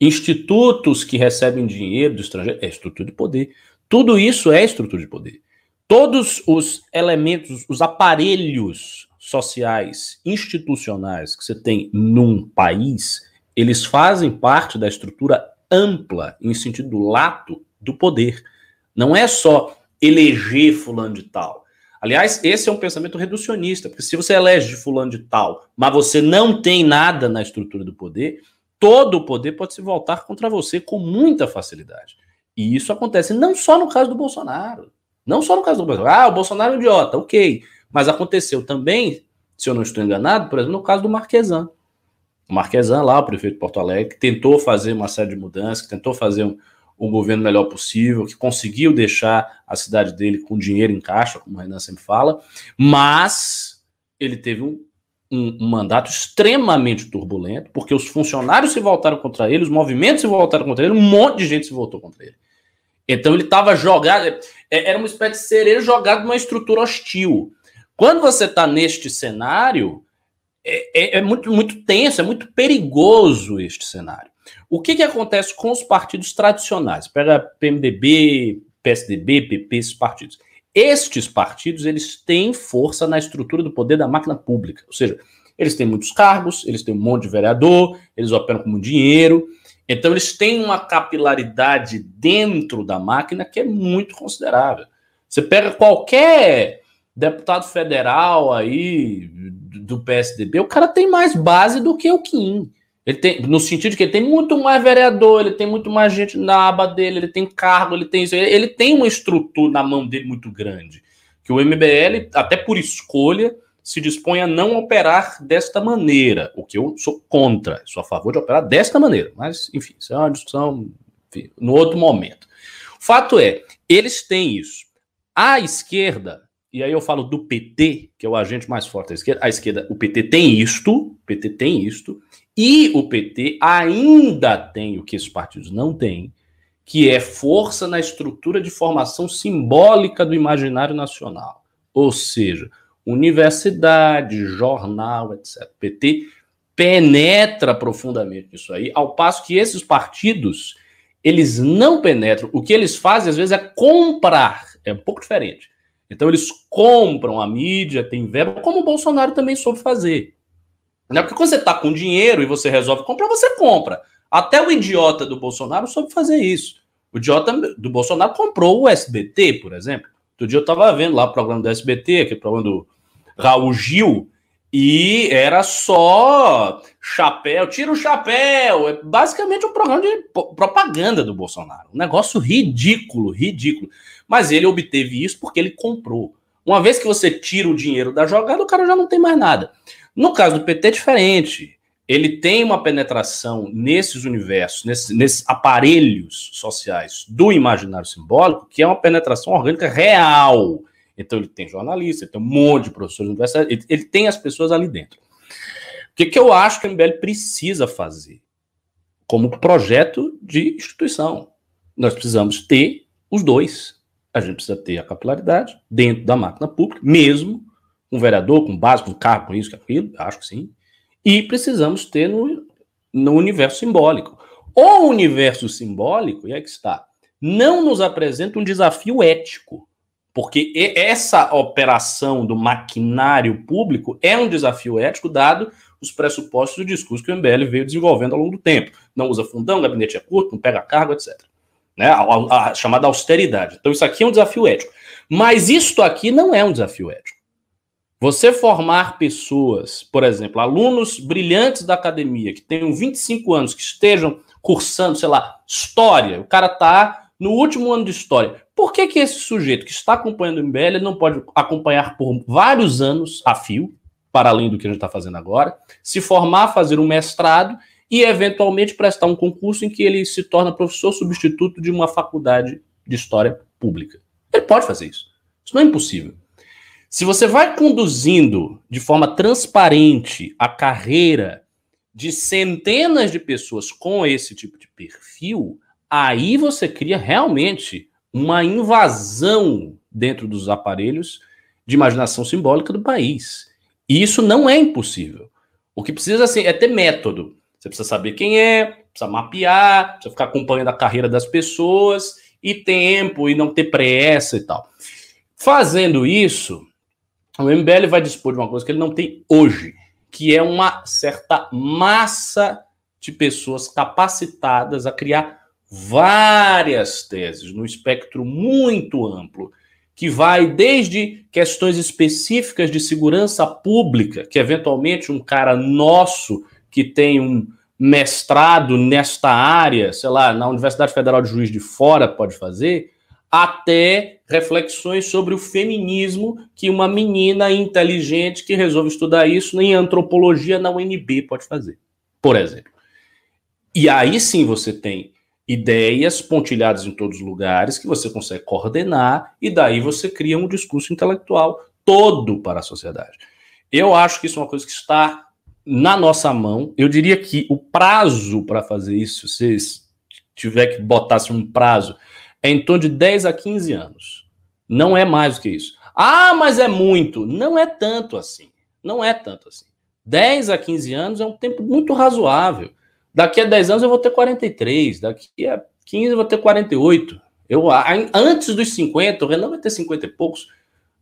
Institutos que recebem dinheiro do estrangeiro é estrutura de poder. Tudo isso é estrutura de poder todos os elementos, os aparelhos sociais, institucionais que você tem num país, eles fazem parte da estrutura ampla, em sentido lato, do poder. Não é só eleger fulano de tal. Aliás, esse é um pensamento reducionista, porque se você elege fulano de tal, mas você não tem nada na estrutura do poder, todo o poder pode se voltar contra você com muita facilidade. E isso acontece não só no caso do Bolsonaro. Não só no caso do Bolsonaro. Ah, o Bolsonaro é um idiota, ok. Mas aconteceu também, se eu não estou enganado, por exemplo, no caso do Marquesan. O Marquesan, lá, o prefeito de Porto Alegre, tentou fazer uma série de mudanças, tentou fazer um, um governo melhor possível, que conseguiu deixar a cidade dele com dinheiro em caixa, como o Renan sempre fala, mas ele teve um, um, um, mandato extremamente turbulento, porque os funcionários se voltaram contra ele, os movimentos se voltaram contra ele, um monte de gente se voltou contra ele. Então ele estava jogado, é, era uma espécie de sereia jogado numa estrutura hostil. Quando você está neste cenário, é, é, é, muito, muito tenso, é muito perigoso este cenário. O que, que acontece com os partidos tradicionais? Pega PMDB, PSDB, PP, esses partidos. Estes partidos, eles têm força na estrutura do poder da máquina pública. Ou seja, eles têm muitos cargos, eles têm um monte de vereador, eles operam com dinheiro, então, eles têm uma capilaridade dentro da máquina que é muito considerável. Você pega qualquer deputado federal aí do PSDB, o cara tem mais base do que o Kim. Ele tem, no sentido de que ele tem muito mais vereador, ele tem muito mais gente na aba dele, ele tem cargo, ele tem ele tem uma estrutura na mão dele muito grande. Que o MBL, até por escolha, se dispõe a não operar desta maneira, o que eu sou contra, sou a favor de operar desta maneira, mas, enfim, isso é uma discussão enfim, no outro momento. O fato é, eles têm isso. A esquerda, e aí eu falo do PT, que é o agente mais forte da esquerda, a esquerda, o PT tem isto, o PT tem isto, e o PT ainda tem o que esses partidos não têm, que é força na estrutura de formação simbólica do imaginário nacional. Ou seja, universidade, jornal, etc. O PT penetra profundamente nisso aí, ao passo que esses partidos, eles não penetram. O que eles fazem, às vezes, é comprar. É um pouco diferente. Então, eles compram a mídia, tem verba, como o Bolsonaro também soube fazer. É porque quando você está com dinheiro e você resolve comprar, você compra. Até o idiota do Bolsonaro soube fazer isso. O idiota do Bolsonaro comprou o SBT, por exemplo. Outro dia eu estava vendo lá o programa do SBT, aquele programa do Raul Gil, e era só chapéu, tira o chapéu. É basicamente um programa de propaganda do Bolsonaro. Um negócio ridículo, ridículo. Mas ele obteve isso porque ele comprou. Uma vez que você tira o dinheiro da jogada, o cara já não tem mais nada. No caso do PT é diferente. Ele tem uma penetração nesses universos, nesses, nesses aparelhos sociais do imaginário simbólico, que é uma penetração orgânica real. Então ele tem jornalista, ele tem um monte de professores universitários, ele, ele tem as pessoas ali dentro. O que, que eu acho que a MBL precisa fazer? Como projeto de instituição. Nós precisamos ter os dois. A gente precisa ter a capilaridade dentro da máquina pública, mesmo com vereador, com base, com cargo, com isso, com aquilo, acho que sim. E precisamos ter no, no universo simbólico. O universo simbólico, e aí que está, não nos apresenta um desafio ético. Porque essa operação do maquinário público é um desafio ético, dado os pressupostos do discurso que o MBL veio desenvolvendo ao longo do tempo. Não usa fundão, gabinete é curto, não pega cargo, etc. Né? A, a, a chamada austeridade. Então, isso aqui é um desafio ético. Mas isto aqui não é um desafio ético. Você formar pessoas, por exemplo, alunos brilhantes da academia, que tenham 25 anos, que estejam cursando, sei lá, história, o cara está no último ano de história. Por que, que esse sujeito que está acompanhando o MBL não pode acompanhar por vários anos a fio, para além do que a gente está fazendo agora, se formar, fazer um mestrado e, eventualmente, prestar um concurso em que ele se torna professor substituto de uma faculdade de história pública? Ele pode fazer isso. Isso não é impossível. Se você vai conduzindo de forma transparente a carreira de centenas de pessoas com esse tipo de perfil, aí você cria realmente uma invasão dentro dos aparelhos de imaginação simbólica do país. E isso não é impossível. O que precisa assim, é ter método. Você precisa saber quem é, precisa mapear, precisa ficar acompanhando a carreira das pessoas, e tempo, e não ter pressa e tal. Fazendo isso, o MBL vai dispor de uma coisa que ele não tem hoje, que é uma certa massa de pessoas capacitadas a criar várias teses no espectro muito amplo, que vai desde questões específicas de segurança pública, que eventualmente um cara nosso que tem um mestrado nesta área, sei lá, na Universidade Federal de Juiz de Fora pode fazer, até reflexões sobre o feminismo que uma menina inteligente que resolve estudar isso em antropologia na UNB pode fazer, por exemplo. E aí sim você tem ideias pontilhadas em todos os lugares que você consegue coordenar e daí você cria um discurso intelectual todo para a sociedade. Eu acho que isso é uma coisa que está na nossa mão. Eu diria que o prazo para fazer isso, se tiver que botar um prazo, é em torno de 10 a 15 anos. Não é mais do que isso. Ah, mas é muito. Não é tanto assim. Não é tanto assim. 10 a 15 anos é um tempo muito razoável. Daqui a 10 anos eu vou ter 43, daqui a 15 eu vou ter 48. Eu, antes dos 50, o Renan vai ter 50 e poucos.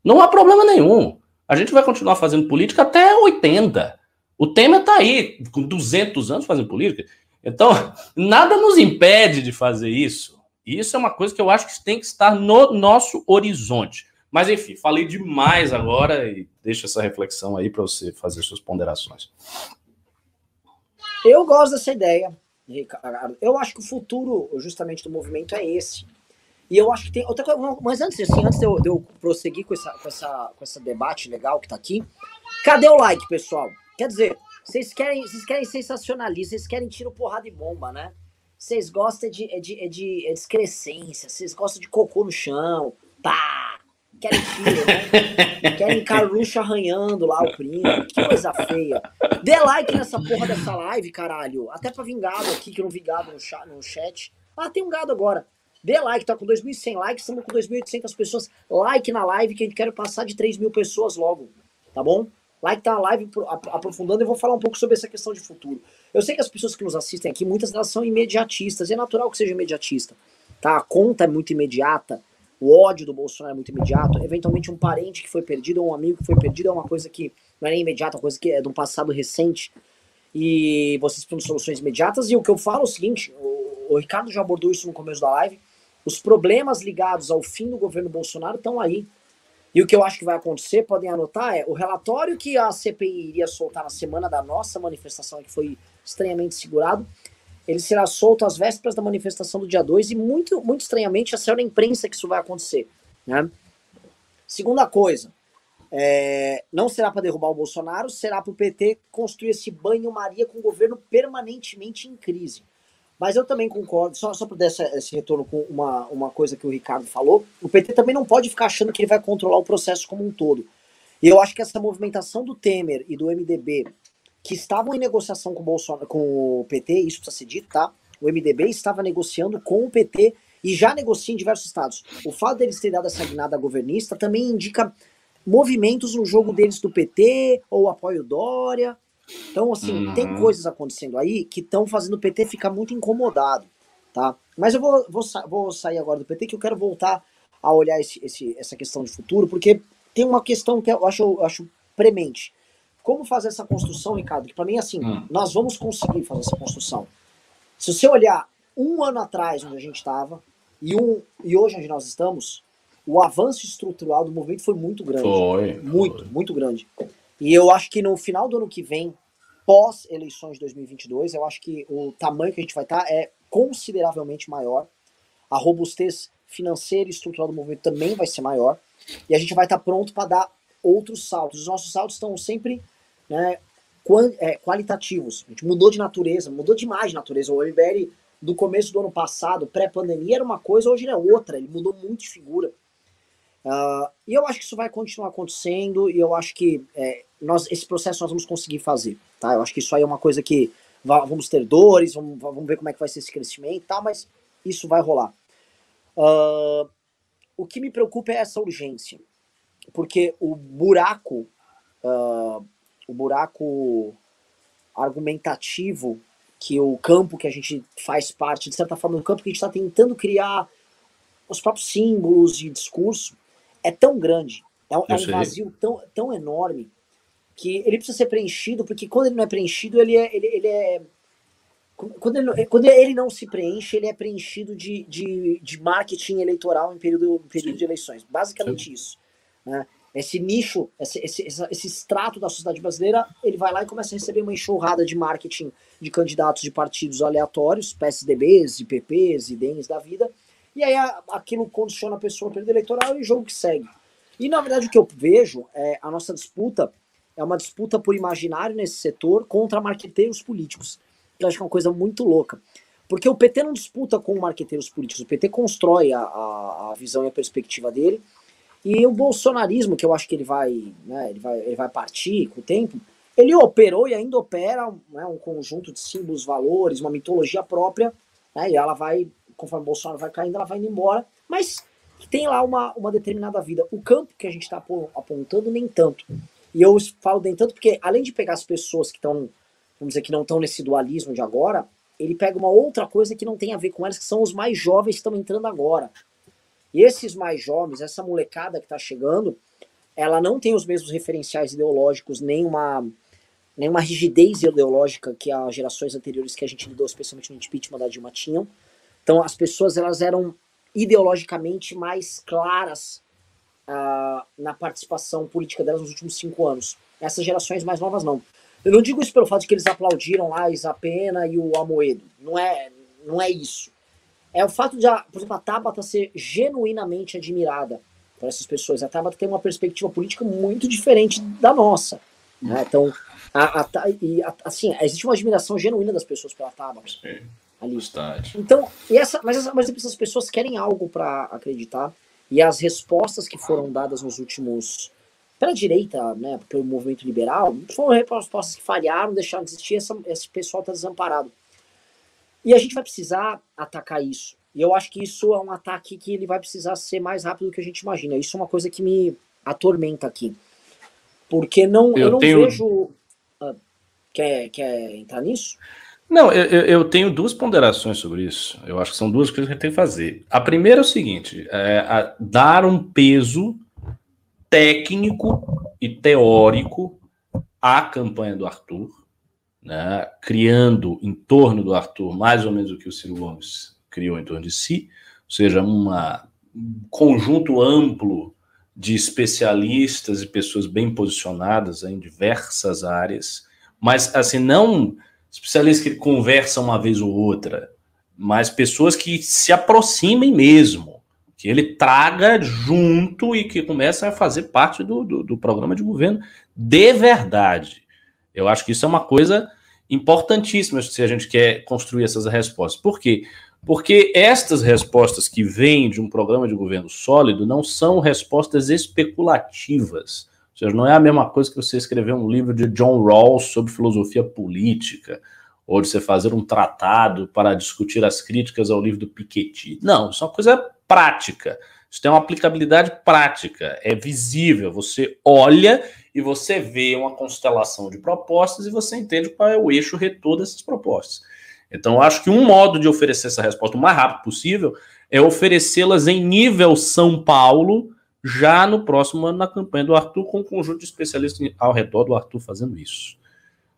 Não há problema nenhum. A gente vai continuar fazendo política até 80. O Temer está aí, com 200 anos fazendo política. Então, nada nos impede de fazer isso. Isso é uma coisa que eu acho que tem que estar no nosso horizonte. Mas enfim, falei demais agora e deixo essa reflexão aí para você fazer suas ponderações. Eu gosto dessa ideia, Ricardo. Eu acho que o futuro, justamente, do movimento é esse. E eu acho que tem outra coisa. Mas antes, assim, antes de eu, de eu prosseguir com essa, com, essa, com esse debate legal que tá aqui, cadê o like, pessoal? Quer dizer, vocês querem, vocês querem sensacionalismo, vocês querem tiro, porrada e bomba, né? Vocês gostam de, é de, é de, é de excrescência, vocês gostam de cocô no chão, pá! Querem tiro, né? Querem Carluxo arranhando lá o primo. Que coisa feia. Dê like nessa porra dessa live, caralho. Até pra vir gado aqui, que eu não vi gado no chat. No chat. Ah, tem um gado agora. Dê like, tá com 2.100 likes, estamos com 2.800 pessoas. Like na live, que a gente quer passar de 3 mil pessoas logo, tá bom? Like tá a live aprofundando e vou falar um pouco sobre essa questão de futuro. Eu sei que as pessoas que nos assistem aqui, muitas delas são imediatistas, e é natural que seja imediatista. Tá? A conta é muito imediata, o ódio do Bolsonaro é muito imediato, eventualmente um parente que foi perdido ou um amigo que foi perdido é uma coisa que não é nem imediata, é uma coisa que é de um passado recente, e vocês precisam de soluções imediatas, e o que eu falo é o seguinte, o, o Ricardo já abordou isso no começo da live, os problemas ligados ao fim do governo Bolsonaro estão aí. E o que eu acho que vai acontecer, podem anotar, é o relatório que a CPI iria soltar na semana da nossa manifestação, que foi estranhamente segurado, ele será solto às vésperas da manifestação do dia 2 e muito, muito estranhamente, é na imprensa que isso vai acontecer. Né? Segunda coisa, é, não será para derrubar o Bolsonaro, será para o PT construir esse banho-maria com o governo permanentemente em crise. Mas eu também concordo, só, só para dar esse, esse retorno com uma, uma coisa que o Ricardo falou, o PT também não pode ficar achando que ele vai controlar o processo como um todo. E eu acho que essa movimentação do Temer e do MDB, que estavam em negociação com o, Bolsonaro, com o PT, isso precisa ser dito, tá? O MDB estava negociando com o PT e já negocia em diversos estados. O fato deles terem dado essa guinada governista também indica movimentos no jogo deles do PT ou apoio Dória. Então, assim, uhum. tem coisas acontecendo aí que estão fazendo o PT ficar muito incomodado, tá? Mas eu vou, vou, vou sair agora do PT que eu quero voltar a olhar esse, esse, essa questão de futuro, porque tem uma questão que eu acho, eu acho premente. Como fazer essa construção, Ricardo? Que para mim, assim, uhum. nós vamos conseguir fazer essa construção. Se você olhar um ano atrás onde a gente estava e, um, e hoje onde nós estamos, o avanço estrutural do movimento foi muito grande. Foi. Muito, foi. muito grande. E eu acho que no final do ano que vem, pós eleições de 2022, eu acho que o tamanho que a gente vai estar é consideravelmente maior. A robustez financeira e estrutural do movimento também vai ser maior. E a gente vai estar pronto para dar outros saltos. Os nossos saltos estão sempre né, é, qualitativos. A gente mudou de natureza, mudou demais de natureza. O MBL do começo do ano passado, pré-pandemia, era uma coisa, hoje é outra. Ele mudou muito de figura. Uh, e eu acho que isso vai continuar acontecendo e eu acho que é, nós, esse processo nós vamos conseguir fazer, tá? Eu acho que isso aí é uma coisa que vamos ter dores, vamos, vamos ver como é que vai ser esse crescimento tal, mas isso vai rolar. Uh, o que me preocupa é essa urgência, porque o buraco, uh, o buraco argumentativo que o campo que a gente faz parte, de certa forma, do campo que a gente está tentando criar os próprios símbolos e discurso, é tão grande, é, um, é um vazio tão, tão enorme, que ele precisa ser preenchido, porque quando ele não é preenchido, ele é. Ele, ele é quando ele, quando ele não se preenche, ele é preenchido de, de, de marketing eleitoral em período, em período de eleições. Basicamente Sim. isso. Né? Esse nicho, esse, esse, esse extrato da sociedade brasileira, ele vai lá e começa a receber uma enxurrada de marketing de candidatos de partidos aleatórios, PSDBs, IPPs, IDEMs da vida, e aí aquilo condiciona a pessoa no período eleitoral e o jogo que segue. E na verdade o que eu vejo é a nossa disputa é uma disputa por imaginário nesse setor contra marqueteiros políticos. Eu acho que é uma coisa muito louca. Porque o PT não disputa com marqueteiros políticos, o PT constrói a, a, a visão e a perspectiva dele. E o bolsonarismo, que eu acho que ele vai, né, ele vai, ele vai partir com o tempo, ele operou e ainda opera né, um conjunto de símbolos, valores, uma mitologia própria, né, e ela vai conforme Bolsonaro vai caindo, ela vai indo embora, mas tem lá uma, uma determinada vida. O campo que a gente está apontando, nem tanto. E eu falo nem tanto porque, além de pegar as pessoas que estão, vamos dizer, que não estão nesse dualismo de agora, ele pega uma outra coisa que não tem a ver com elas, que são os mais jovens que estão entrando agora. E esses mais jovens, essa molecada que está chegando, ela não tem os mesmos referenciais ideológicos, nem uma, nem uma rigidez ideológica que as gerações anteriores que a gente lidou, especialmente no impeachment da Dilma, tinham. Então as pessoas elas eram ideologicamente mais claras uh, na participação política delas nos últimos cinco anos. Essas gerações mais novas não. Eu não digo isso pelo fato de que eles aplaudiram lá a Isapena e o Amoedo. Não é, não é isso. É o fato de, por exemplo, a Tabata ser genuinamente admirada por essas pessoas. A Tabata tem uma perspectiva política muito diferente da nossa. Né? Então, a, a, e, a, assim, existe uma admiração genuína das pessoas pela Tabata. Ali. Estádio. Então, e essa, mas, essa, mas essas pessoas querem algo para acreditar. E as respostas que foram dadas nos últimos. pela direita, né, pelo movimento liberal, foram respostas que falharam, deixaram de existir, essa, esse pessoal está desamparado. E a gente vai precisar atacar isso. E eu acho que isso é um ataque que ele vai precisar ser mais rápido do que a gente imagina. Isso é uma coisa que me atormenta aqui. Porque não, eu, eu não tenho... vejo. Uh, quer, quer entrar nisso? Não, eu, eu, tenho duas ponderações sobre isso. Eu acho que são duas coisas que a gente tem que fazer. A primeira é o seguinte: é dar um peso técnico e teórico à campanha do Arthur, né, criando em torno do Arthur mais ou menos o que o Ciro Gomes criou em torno de si, ou seja, uma, um conjunto amplo de especialistas e pessoas bem posicionadas em diversas áreas, mas assim não especialistas que conversam uma vez ou outra, mas pessoas que se aproximem mesmo, que ele traga junto e que comecem a fazer parte do, do, do programa de governo de verdade. Eu acho que isso é uma coisa importantíssima se a gente quer construir essas respostas. Por quê? Porque estas respostas que vêm de um programa de governo sólido não são respostas especulativas ou seja, não é a mesma coisa que você escrever um livro de John Rawls sobre filosofia política, ou de você fazer um tratado para discutir as críticas ao livro do Piketty. Não, isso é uma coisa prática. Isso tem uma aplicabilidade prática, é visível. Você olha e você vê uma constelação de propostas e você entende qual é o eixo retor dessas propostas. Então, eu acho que um modo de oferecer essa resposta o mais rápido possível é oferecê-las em nível São Paulo, já no próximo ano na campanha do Arthur, com um conjunto de especialistas ao redor do Arthur fazendo isso.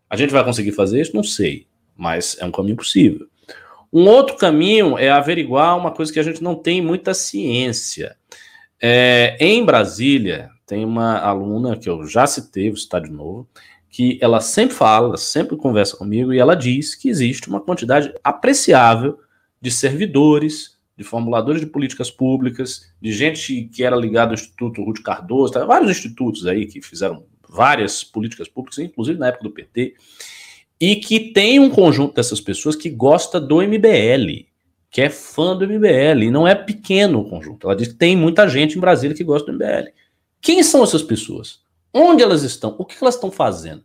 A gente vai conseguir fazer isso? Não sei, mas é um caminho possível. Um outro caminho é averiguar uma coisa que a gente não tem muita ciência. É, em Brasília, tem uma aluna que eu já citei, vou citar de novo, que ela sempre fala, sempre conversa comigo e ela diz que existe uma quantidade apreciável de servidores, de formuladores de políticas públicas, de gente que era ligada ao Instituto Ruth Cardoso, tá, vários institutos aí que fizeram várias políticas públicas, inclusive na época do PT, e que tem um conjunto dessas pessoas que gosta do MBL, que é fã do MBL, e não é pequeno o conjunto. Ela diz que tem muita gente em Brasília que gosta do MBL. Quem são essas pessoas? Onde elas estão? O que elas estão fazendo?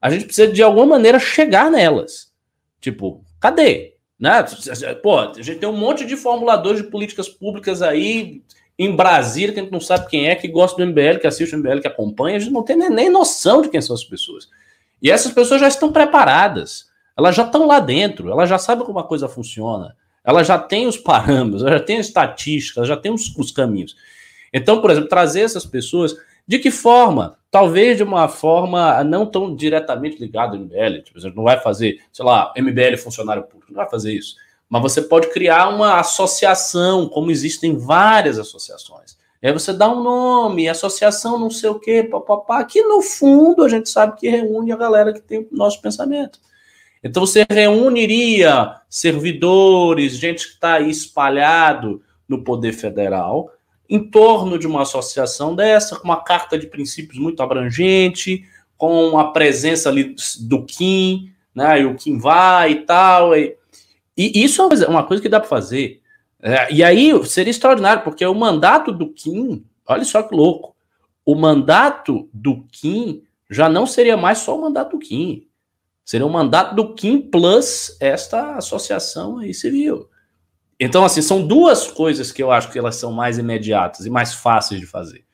A gente precisa, de alguma maneira, chegar nelas. Tipo, cadê? Né? Pô, a gente tem um monte de formuladores de políticas públicas aí em Brasília, que a gente não sabe quem é, que gosta do MBL, que assiste o MBL, que acompanha, a gente não tem nem noção de quem são as pessoas. E essas pessoas já estão preparadas, elas já estão lá dentro, elas já sabem como a coisa funciona, elas já têm os parâmetros, elas já têm a estatística, elas já têm os, os caminhos. Então, por exemplo, trazer essas pessoas de que forma? Talvez de uma forma não tão diretamente ligada ao MBL. Tipo, não vai fazer, sei lá, MBL funcionário público, não vai fazer isso. Mas você pode criar uma associação, como existem várias associações. E aí você dá um nome, associação não sei o quê, papapá, que no fundo a gente sabe que reúne a galera que tem o nosso pensamento. Então você reuniria servidores, gente que está aí espalhado no poder federal, em torno de uma associação dessa, com uma carta de princípios muito abrangente, com a presença ali do Kim, né? E o Kim vai e tal. E, e isso é uma coisa que dá para fazer. É, e aí seria extraordinário, porque o mandato do Kim, olha só que louco, o mandato do Kim já não seria mais só o mandato do Kim. Seria o mandato do Kim plus esta associação aí civil. Então, assim, são duas coisas que eu acho que elas são mais imediatas e mais fáceis de fazer.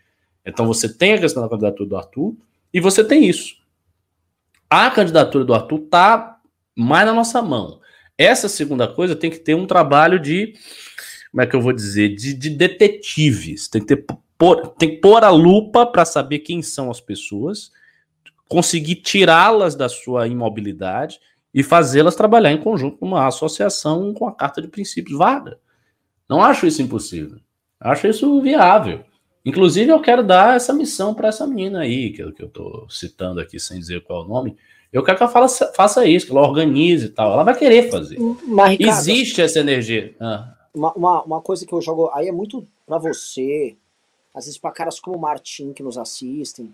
Então, você tem a questão da candidatura do Arthur e você tem isso. A candidatura do Arthur está mais na nossa mão. Essa segunda coisa tem que ter um trabalho de, como é que eu vou dizer, de, de detetives. Tem que, ter, por, tem que pôr a lupa para saber quem são as pessoas, conseguir tirá-las da sua imobilidade e fazê-las trabalhar em conjunto com uma associação com a carta de princípios vaga. Não acho isso impossível. Acho isso viável. Inclusive, eu quero dar essa missão para essa menina aí, que, que eu estou citando aqui sem dizer qual é o nome. Eu quero que ela faça, faça isso, que ela organize e tal. Ela vai querer fazer. Mas, Ricardo, Existe essa energia. Ah. Uma, uma, uma, coisa que eu jogo aí é muito para você, às vezes para caras como o Martim que nos assistem,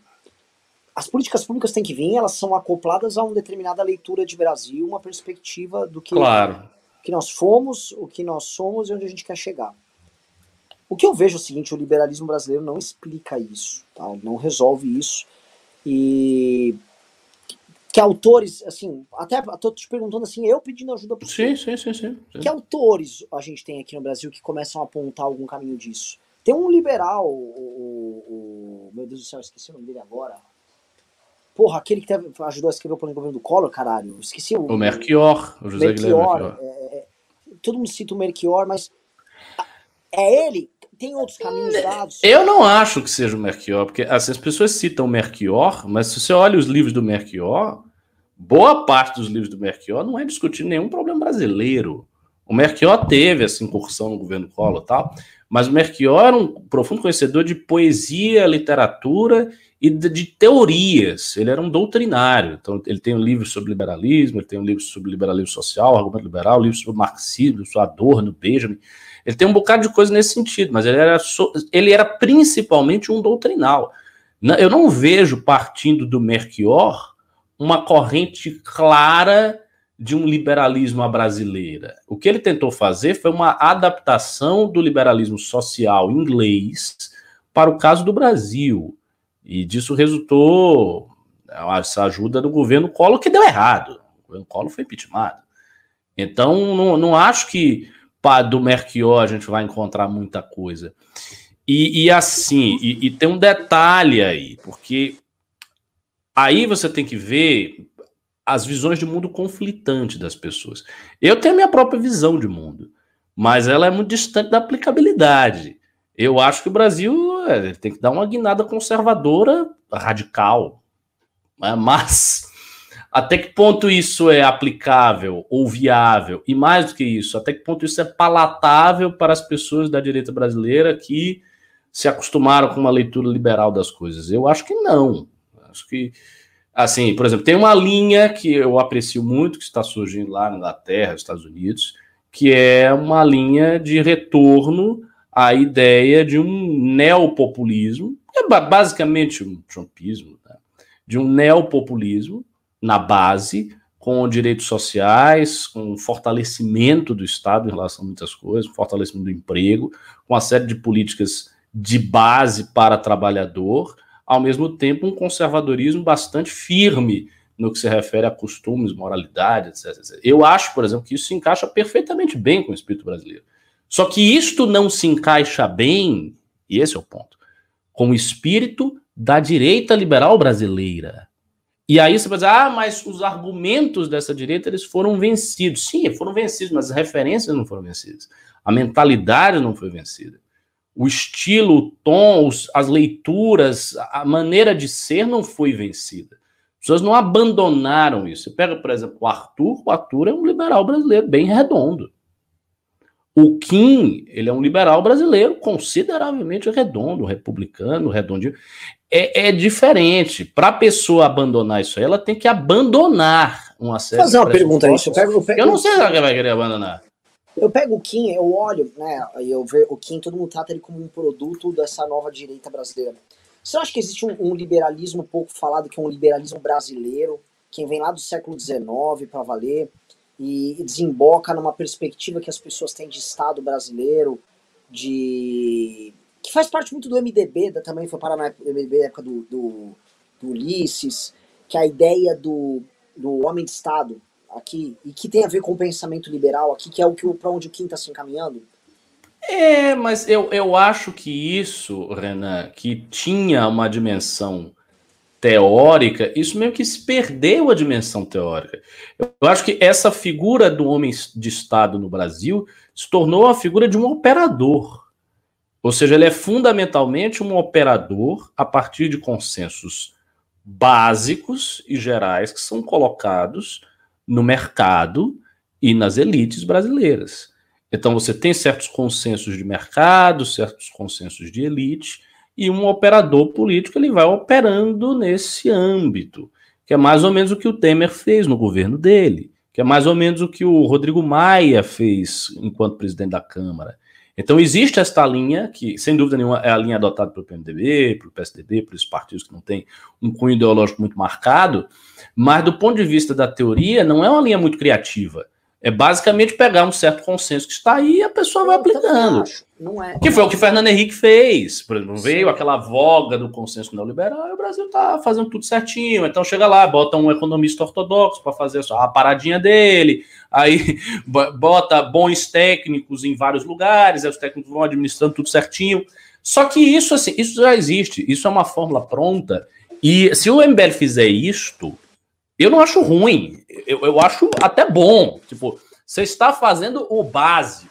as políticas públicas têm que vir, elas são acopladas a uma determinada leitura de Brasil, uma perspectiva do que, claro. que nós fomos, o que nós somos e onde a gente quer chegar. O que eu vejo é o seguinte, o liberalismo brasileiro não explica isso, tá? não resolve isso. E que autores, assim, até estou te perguntando assim, eu pedindo ajuda para sim, sim, sim, sim, sim. Que autores a gente tem aqui no Brasil que começam a apontar algum caminho disso? Tem um liberal, o, o, o meu Deus do céu, esqueci o nome dele agora. Porra, aquele que teve, ajudou a escrever o plano de governo do Collor, caralho. Esqueci o. O o José Melchior. Melchior. É, é, todo mundo cita o Melchior, mas. É ele? Tem outros caminhos dados? Eu não acho que seja o Melchior, porque assim, as pessoas citam o Melchior, mas se você olha os livros do Melchior, boa parte dos livros do Melchior não é discutindo nenhum problema brasileiro. O Melchior teve essa incursão no governo Collor e tal, mas o Melchior era um profundo conhecedor de poesia, literatura e de, teorias. Ele era um doutrinário. Então, ele tem um livro sobre liberalismo, ele tem um livro sobre liberalismo social, argumento liberal, um livro sobre marxismo, sobre Adorno, Benjamin. Ele tem um bocado de coisa nesse sentido, mas ele era, so, ele era principalmente um doutrinal. Eu não vejo, partindo do Melchior, uma corrente clara de um liberalismo à brasileira. O que ele tentou fazer foi uma adaptação do liberalismo social inglês para o caso do Brasil. E disso resultou essa ajuda do governo Collor, que deu errado. O governo Collor foi impeachmentado. Então, não, não acho que do Merquior a gente vai encontrar muita coisa. E, e assim, e, e, tem um detalhe aí, porque aí você tem que ver as visões de mundo conflitante das pessoas. Eu tenho a minha própria visão de mundo, mas ela é muito distante da aplicabilidade. Eu acho que o Brasil é, tem que dar uma guinada conservadora radical. Né? Mas até que ponto isso é aplicável ou viável? E mais do que isso, até que ponto isso é palatável para as pessoas da direita brasileira que se acostumaram com uma leitura liberal das coisas. Eu acho que não. Acho que, assim, por exemplo, tem uma linha que eu aprecio muito, que está surgindo lá na Inglaterra, Estados Unidos, que é uma linha de retorno à ideia de um neopopulismo, é basicamente um trumpismo, né? de um neopopulismo na base, com direitos sociais, com fortalecimento do Estado em relação a muitas coisas, fortalecimento do emprego, com uma série de políticas de base para trabalhador, ao mesmo tempo um conservadorismo bastante firme no que se refere a costumes, moralidade, etc, etc. Eu acho, por exemplo, que isso se encaixa perfeitamente bem com o espírito brasileiro. Só que isto não se encaixa bem, e esse é o ponto, com o espírito da direita liberal brasileira. E aí você vai dizer, ah, mas os argumentos dessa direita eles foram vencidos. Sim, foram vencidos, mas as referências não foram vencidas. A mentalidade não foi vencida. O estilo, o tom, os, as leituras, a maneira de ser não foi vencida. As pessoas não abandonaram isso. Você pega, por exemplo, o Arthur. O Arthur é um liberal brasileiro bem redondo. O Kim, ele é um liberal brasileiro consideravelmente redondo, republicano, redondinho é, é diferente. Para a pessoa abandonar isso aí, ela tem que abandonar uma série Fazer uma pergunta nisso. Eu, pego, eu, pego, eu não sei se ela vai querer abandonar. Eu pego o Kim, eu olho, né? Eu vejo o Kim, todo mundo trata ele como um produto dessa nova direita brasileira. Você acha que existe um, um liberalismo pouco falado, que é um liberalismo brasileiro, que vem lá do século XIX para valer, e, desemboca numa perspectiva que as pessoas têm de Estado brasileiro, de que faz parte muito do MDB, da, também foi parar na MDB, época do, do, do Ulisses, que é a ideia do, do homem de Estado aqui, e que tem a ver com o pensamento liberal aqui, que é o que para onde o Kim está se encaminhando? É, mas eu, eu acho que isso, Renan, que tinha uma dimensão teórica, isso meio que se perdeu a dimensão teórica. Eu acho que essa figura do homem de Estado no Brasil se tornou a figura de um operador. Ou seja, ele é fundamentalmente um operador a partir de consensos básicos e gerais que são colocados no mercado e nas elites brasileiras. Então você tem certos consensos de mercado, certos consensos de elite, e um operador político ele vai operando nesse âmbito, que é mais ou menos o que o Temer fez no governo dele, que é mais ou menos o que o Rodrigo Maia fez enquanto presidente da Câmara. Então existe esta linha, que sem dúvida nenhuma é a linha adotada pelo PMDB, pelo PSDB, por esses partidos que não têm um cunho ideológico muito marcado, mas do ponto de vista da teoria, não é uma linha muito criativa. É basicamente pegar um certo consenso que está aí e a pessoa vai aplicando. Não é. Que foi o que Fernando Henrique fez. Por exemplo, veio aquela voga do consenso neoliberal e o Brasil está fazendo tudo certinho. Então chega lá, bota um economista ortodoxo para fazer a paradinha dele, aí bota bons técnicos em vários lugares, aí os técnicos vão administrando tudo certinho. Só que isso, assim, isso já existe, isso é uma fórmula pronta. E se o MBL fizer isto, eu não acho ruim, eu, eu acho até bom. Tipo, você está fazendo o básico.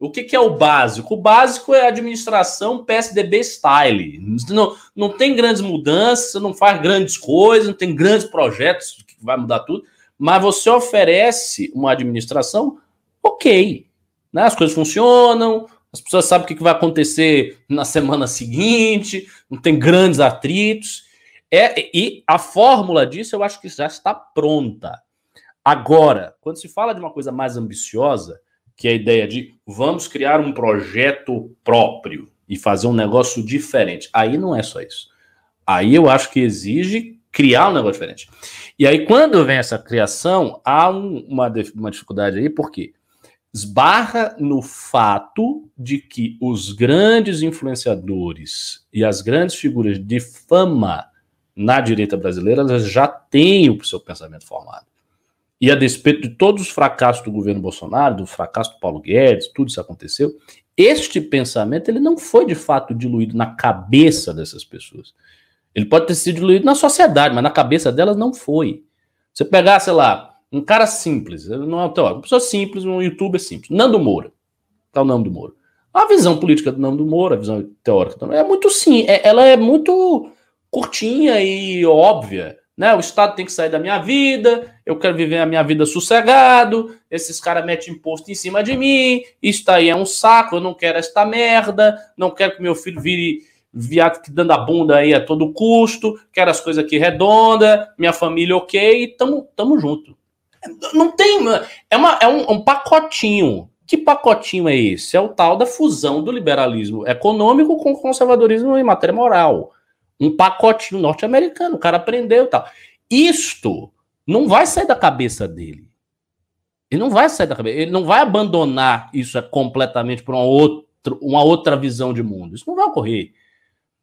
O que, que, é o básico? O básico é administração PSDB style. Não, não tem grandes mudanças, não faz grandes coisas, não tem grandes projetos que vai mudar tudo, mas você oferece uma administração ok. Né? As coisas funcionam, as pessoas sabem o que vai acontecer na semana seguinte, não tem grandes atritos. É, e a fórmula disso eu acho que já está pronta. Agora, quando se fala de uma coisa mais ambiciosa, que é a ideia de vamos criar um projeto próprio e fazer um negócio diferente, aí não é só isso. Aí eu acho que exige criar um negócio diferente. E aí, quando vem essa criação, há um, uma, uma dificuldade aí, porque esbarra no fato de que os grandes influenciadores e as grandes figuras de fama na direita brasileira, elas já têm o seu pensamento formado. E a despeito de todos os fracassos do governo Bolsonaro, do fracasso do Paulo Guedes, tudo isso aconteceu, este pensamento ele não foi de fato diluído na cabeça dessas pessoas. Ele pode ter sido diluído na sociedade, mas na cabeça delas não foi. Você pegar, sei lá, um cara simples, não é um uma pessoa simples, um youtuber simples, Nando Moura. É o nome do Moura? A visão política do Nando Moura, a visão teórica é muito sim, é, ela é muito curtinha e óbvia. Né? O Estado tem que sair da minha vida, eu quero viver a minha vida sossegado, esses caras metem imposto em cima de mim, isso aí é um saco, eu não quero esta merda, não quero que meu filho vire viado que dando a bunda aí a todo custo, quero as coisas aqui redonda, minha família ok, tamo, tamo junto. Não tem. É, uma, é um, um pacotinho. Que pacotinho é esse? É o tal da fusão do liberalismo econômico com o conservadorismo em matéria moral. Um pacotinho norte-americano, o cara aprendeu e tal. Isto não vai sair da cabeça dele. Ele não vai sair da cabeça, ele não vai abandonar isso completamente por uma outra, uma outra visão de mundo. Isso não vai ocorrer.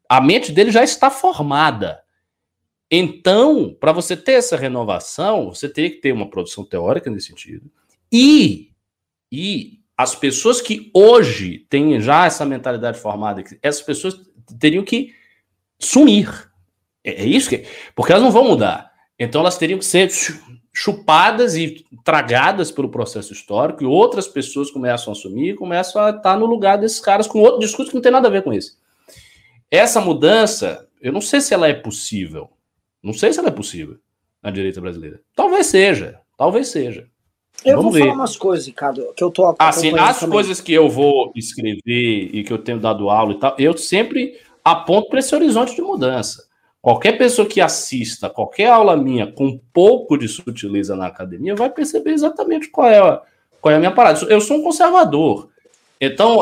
A mente dele já está formada. Então, para você ter essa renovação, você teria que ter uma produção teórica nesse sentido. E, e as pessoas que hoje têm já essa mentalidade formada, essas pessoas teriam que sumir. É, é isso que. Porque elas não vão mudar. Então elas teriam que ser chupadas e tragadas pelo processo histórico, e outras pessoas começam a assumir e começam a estar no lugar desses caras com outro discurso que não tem nada a ver com esse. Essa mudança, eu não sei se ela é possível. Não sei se ela é possível na direita brasileira. Talvez seja, talvez seja. Eu Vamos vou ver. falar umas coisas, Ricardo, que eu tô Assim, as também. coisas que eu vou escrever e que eu tenho dado aula e tal, eu sempre aponto para esse horizonte de mudança. Qualquer pessoa que assista qualquer aula minha com um pouco de sutileza na academia vai perceber exatamente qual é a, qual é a minha parada. Eu sou um conservador. Então,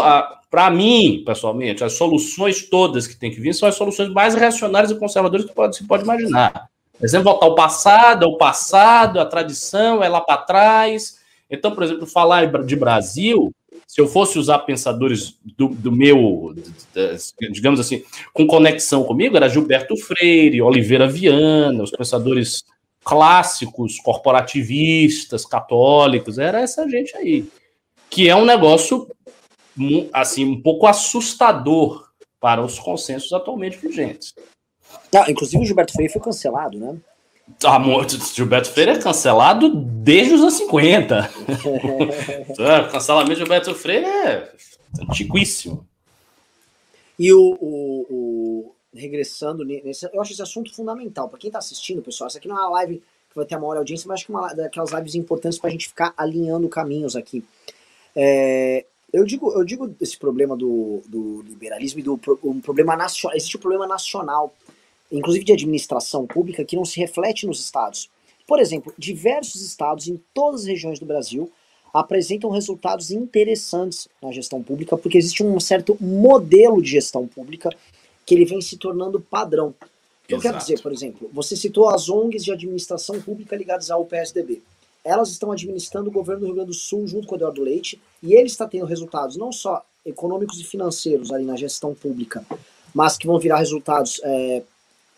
para mim, pessoalmente, as soluções todas que tem que vir são as soluções mais reacionárias e conservadoras que pode, se pode imaginar. Por exemplo, voltar ao passado, é o passado, a tradição, é lá para trás. Então, por exemplo, falar de Brasil, se eu fosse usar pensadores do, do meu, digamos assim, com conexão comigo, era Gilberto Freire, Oliveira Viana, os pensadores clássicos, corporativistas, católicos, era essa gente aí. Que é um negócio assim, um pouco assustador para os consensos atualmente vigentes. Ah, inclusive o Gilberto Freire foi cancelado, né? Ah, Gilberto Freire é cancelado desde os anos 50. é, cancelamento de Gilberto Freire é antiquíssimo. E o, o, o, regressando nesse, eu acho esse assunto fundamental para quem está assistindo, pessoal. Essa aqui não é uma live que vai ter a maior audiência, mas acho que é uma daquelas lives importantes para a gente ficar alinhando caminhos aqui. É, eu digo, eu digo esse problema do, do liberalismo e do um problema nacional. Existe um problema nacional, inclusive de administração pública, que não se reflete nos estados. Por exemplo, diversos estados em todas as regiões do Brasil apresentam resultados interessantes na gestão pública, porque existe um certo modelo de gestão pública que ele vem se tornando padrão. Eu quero dizer, por exemplo, você citou as ONGs de administração pública ligadas ao PSDB elas estão administrando o governo do Rio Grande do Sul junto com o Eduardo Leite, e ele está tendo resultados não só econômicos e financeiros ali na gestão pública, mas que vão virar resultados é,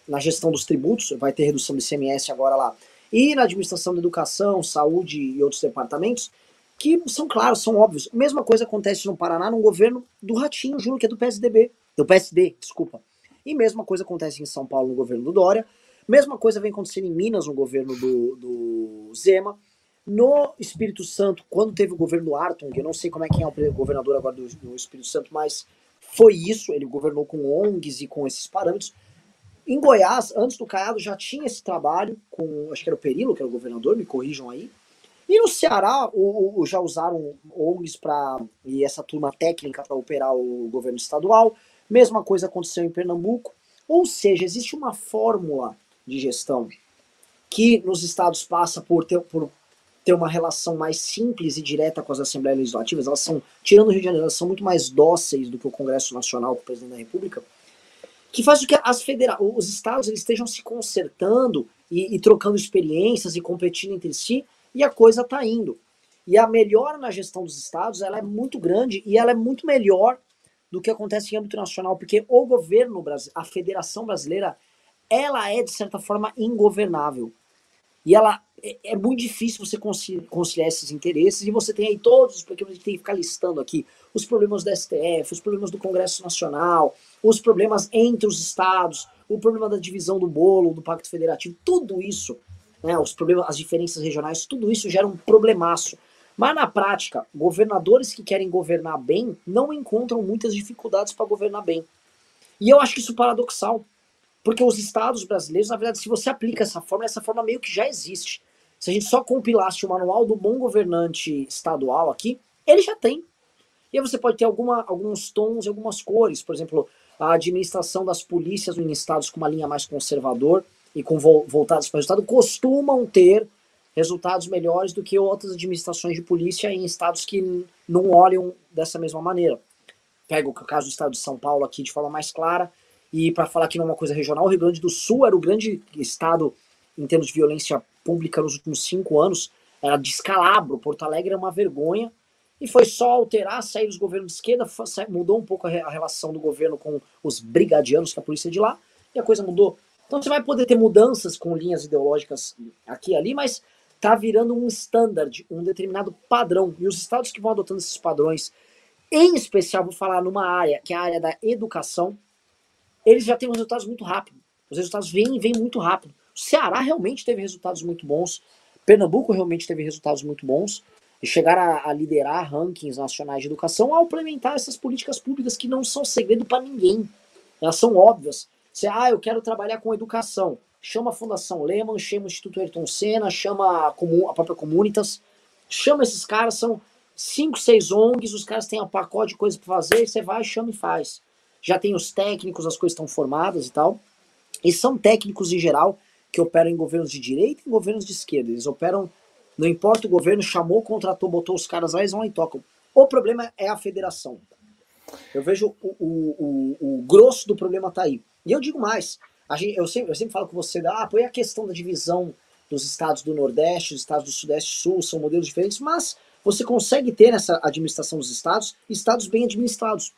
na gestão dos tributos, vai ter redução do ICMS agora lá, e na administração da educação, saúde e outros departamentos, que são claros, são óbvios. Mesma coisa acontece no Paraná, no governo do Ratinho Júnior, que é do PSDB, do PSD, desculpa. E mesma coisa acontece em São Paulo no governo do Dória, mesma coisa vem acontecendo em Minas no governo do, do Zema, no Espírito Santo, quando teve o governo Arton, eu não sei como é que é o governador agora do, do Espírito Santo, mas foi isso, ele governou com ONGs e com esses parâmetros. Em Goiás, antes do Caiado, já tinha esse trabalho com, acho que era o Perilo, que era o governador, me corrijam aí. E no Ceará, o, o já usaram ONGs para e essa turma técnica para operar o governo estadual. Mesma coisa aconteceu em Pernambuco. Ou seja, existe uma fórmula de gestão que nos estados passa por, ter, por ter uma relação mais simples e direta com as assembleias legislativas, elas são, tirando o Rio de Janeiro, elas são muito mais dóceis do que o Congresso Nacional, com o presidente da República, que faz com que as federa os estados eles estejam se consertando e, e trocando experiências e competindo entre si, e a coisa está indo. E a melhora na gestão dos estados ela é muito grande e ela é muito melhor do que acontece em âmbito nacional, porque o governo brasileiro, a Federação Brasileira, ela é de certa forma ingovernável. E ela é, é, muito difícil você conciliar esses interesses e você tem aí todos os problemas, a gente tem que ficar listando aqui, os problemas do STF, os problemas do Congresso Nacional, os problemas entre os estados, o problema da divisão do bolo, do Pacto Federativo, tudo isso, né, os problemas, as diferenças regionais, tudo isso gera um problemaço. Mas na prática, governadores que querem governar bem não encontram muitas dificuldades para governar bem. E eu acho isso paradoxal. Porque os estados brasileiros, na verdade, se você aplica essa forma, essa forma meio que já existe. Se a gente só compilasse o manual do bom governante estadual aqui, ele já tem. E aí você pode ter alguma, alguns tons e algumas cores. Por exemplo, a administração das polícias em estados com uma linha mais conservador e com vo voltados para o resultado costumam ter resultados melhores do que outras administrações de polícia em estados que não olham dessa mesma maneira. Pego o caso do estado de São Paulo aqui de forma mais clara, e para falar que não é uma coisa regional, o Rio Grande do Sul era o grande estado em termos de violência pública nos últimos cinco anos, era descalabro, Porto Alegre é uma vergonha, e foi só alterar, sair os governos de esquerda, mudou um pouco a relação do governo com os brigadianos, que é a polícia de lá, e a coisa mudou. Então você vai poder ter mudanças com linhas ideológicas aqui e ali, mas tá virando um standard, um determinado padrão. E os estados que vão adotando esses padrões, em especial vou falar numa área, que é a área da educação, eles já têm resultados muito rápido. Os resultados vêm e vêm muito rápido. O Ceará realmente teve resultados muito bons. Pernambuco realmente teve resultados muito bons. E chegar a, a liderar rankings nacionais de educação ao implementar essas políticas públicas que não são segredo para ninguém. Elas são óbvias. Você, ah, eu quero trabalhar com educação. Chama a Fundação Lehman, chama o Instituto Ayrton Senna, chama a, a própria Comunitas. Chama esses caras, são cinco, seis ONGs, os caras têm um pacote de coisa para fazer, você vai, chama e faz. Já tem os técnicos, as coisas estão formadas e tal. E são técnicos em geral que operam em governos de direita e em governos de esquerda. Eles operam, não importa o governo, chamou, contratou, botou os caras lá, eles vão e tocam. O problema é a federação. Eu vejo o, o, o, o grosso do problema tá aí. E eu digo mais, gente, eu, sempre, eu sempre falo com você, ah, põe a questão da divisão dos estados do Nordeste, dos estados do Sudeste Sul, são modelos diferentes, mas você consegue ter nessa administração dos estados, estados bem administrados.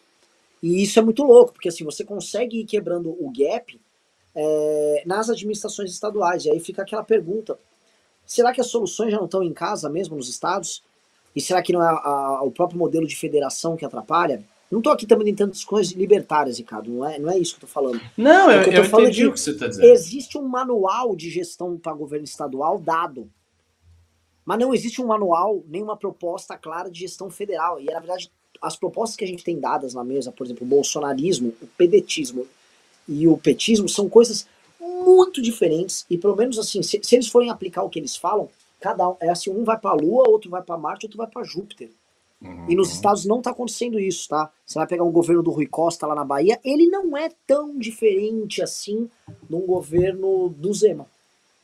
E isso é muito louco, porque assim, você consegue ir quebrando o gap é, nas administrações estaduais. E aí fica aquela pergunta: será que as soluções já não estão em casa mesmo nos estados? E será que não é a, a, o próprio modelo de federação que atrapalha? Não estou aqui também tentando coisas libertárias, Ricardo. Não é, não é isso que eu estou falando. Não, eu, eu, eu falando entendi o que você está dizendo. Existe um manual de gestão para governo estadual dado. Mas não existe um manual, nem uma proposta clara de gestão federal. E, na verdade, as propostas que a gente tem dadas na mesa, por exemplo, o bolsonarismo, o pedetismo e o petismo, são coisas muito diferentes. E, pelo menos, assim, se, se eles forem aplicar o que eles falam, cada um, é assim, um vai para a Lua, outro vai para Marte, outro vai para Júpiter. Uhum. E nos estados não está acontecendo isso, tá? Você vai pegar um governo do Rui Costa lá na Bahia, ele não é tão diferente assim de um governo do Zema.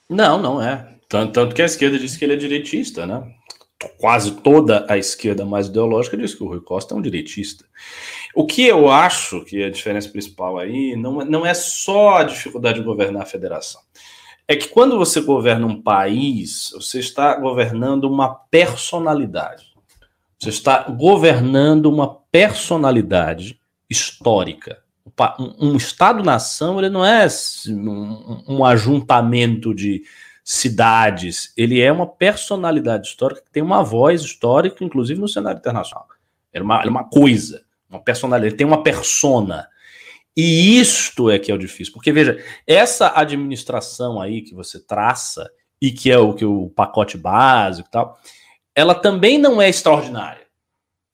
Não, não é. Tanto, tanto que a esquerda diz que ele é direitista, né? Quase toda a esquerda mais ideológica diz que o Rui Costa é um direitista. O que eu acho que é a diferença principal aí não, é, não é só a dificuldade de governar a federação. É que quando você governa um país, você está governando uma personalidade. Você está governando uma personalidade histórica. Um, Estado-nação ele não é um, um, ajuntamento de cidades, ele é uma personalidade histórica que tem uma voz histórica, inclusive no cenário internacional. É uma, é uma coisa, uma personalidade, ele tem uma persona. E isto é que é o difícil, porque veja, essa administração aí que você traça e que é o que o pacote básico e tal, ela também não é extraordinária.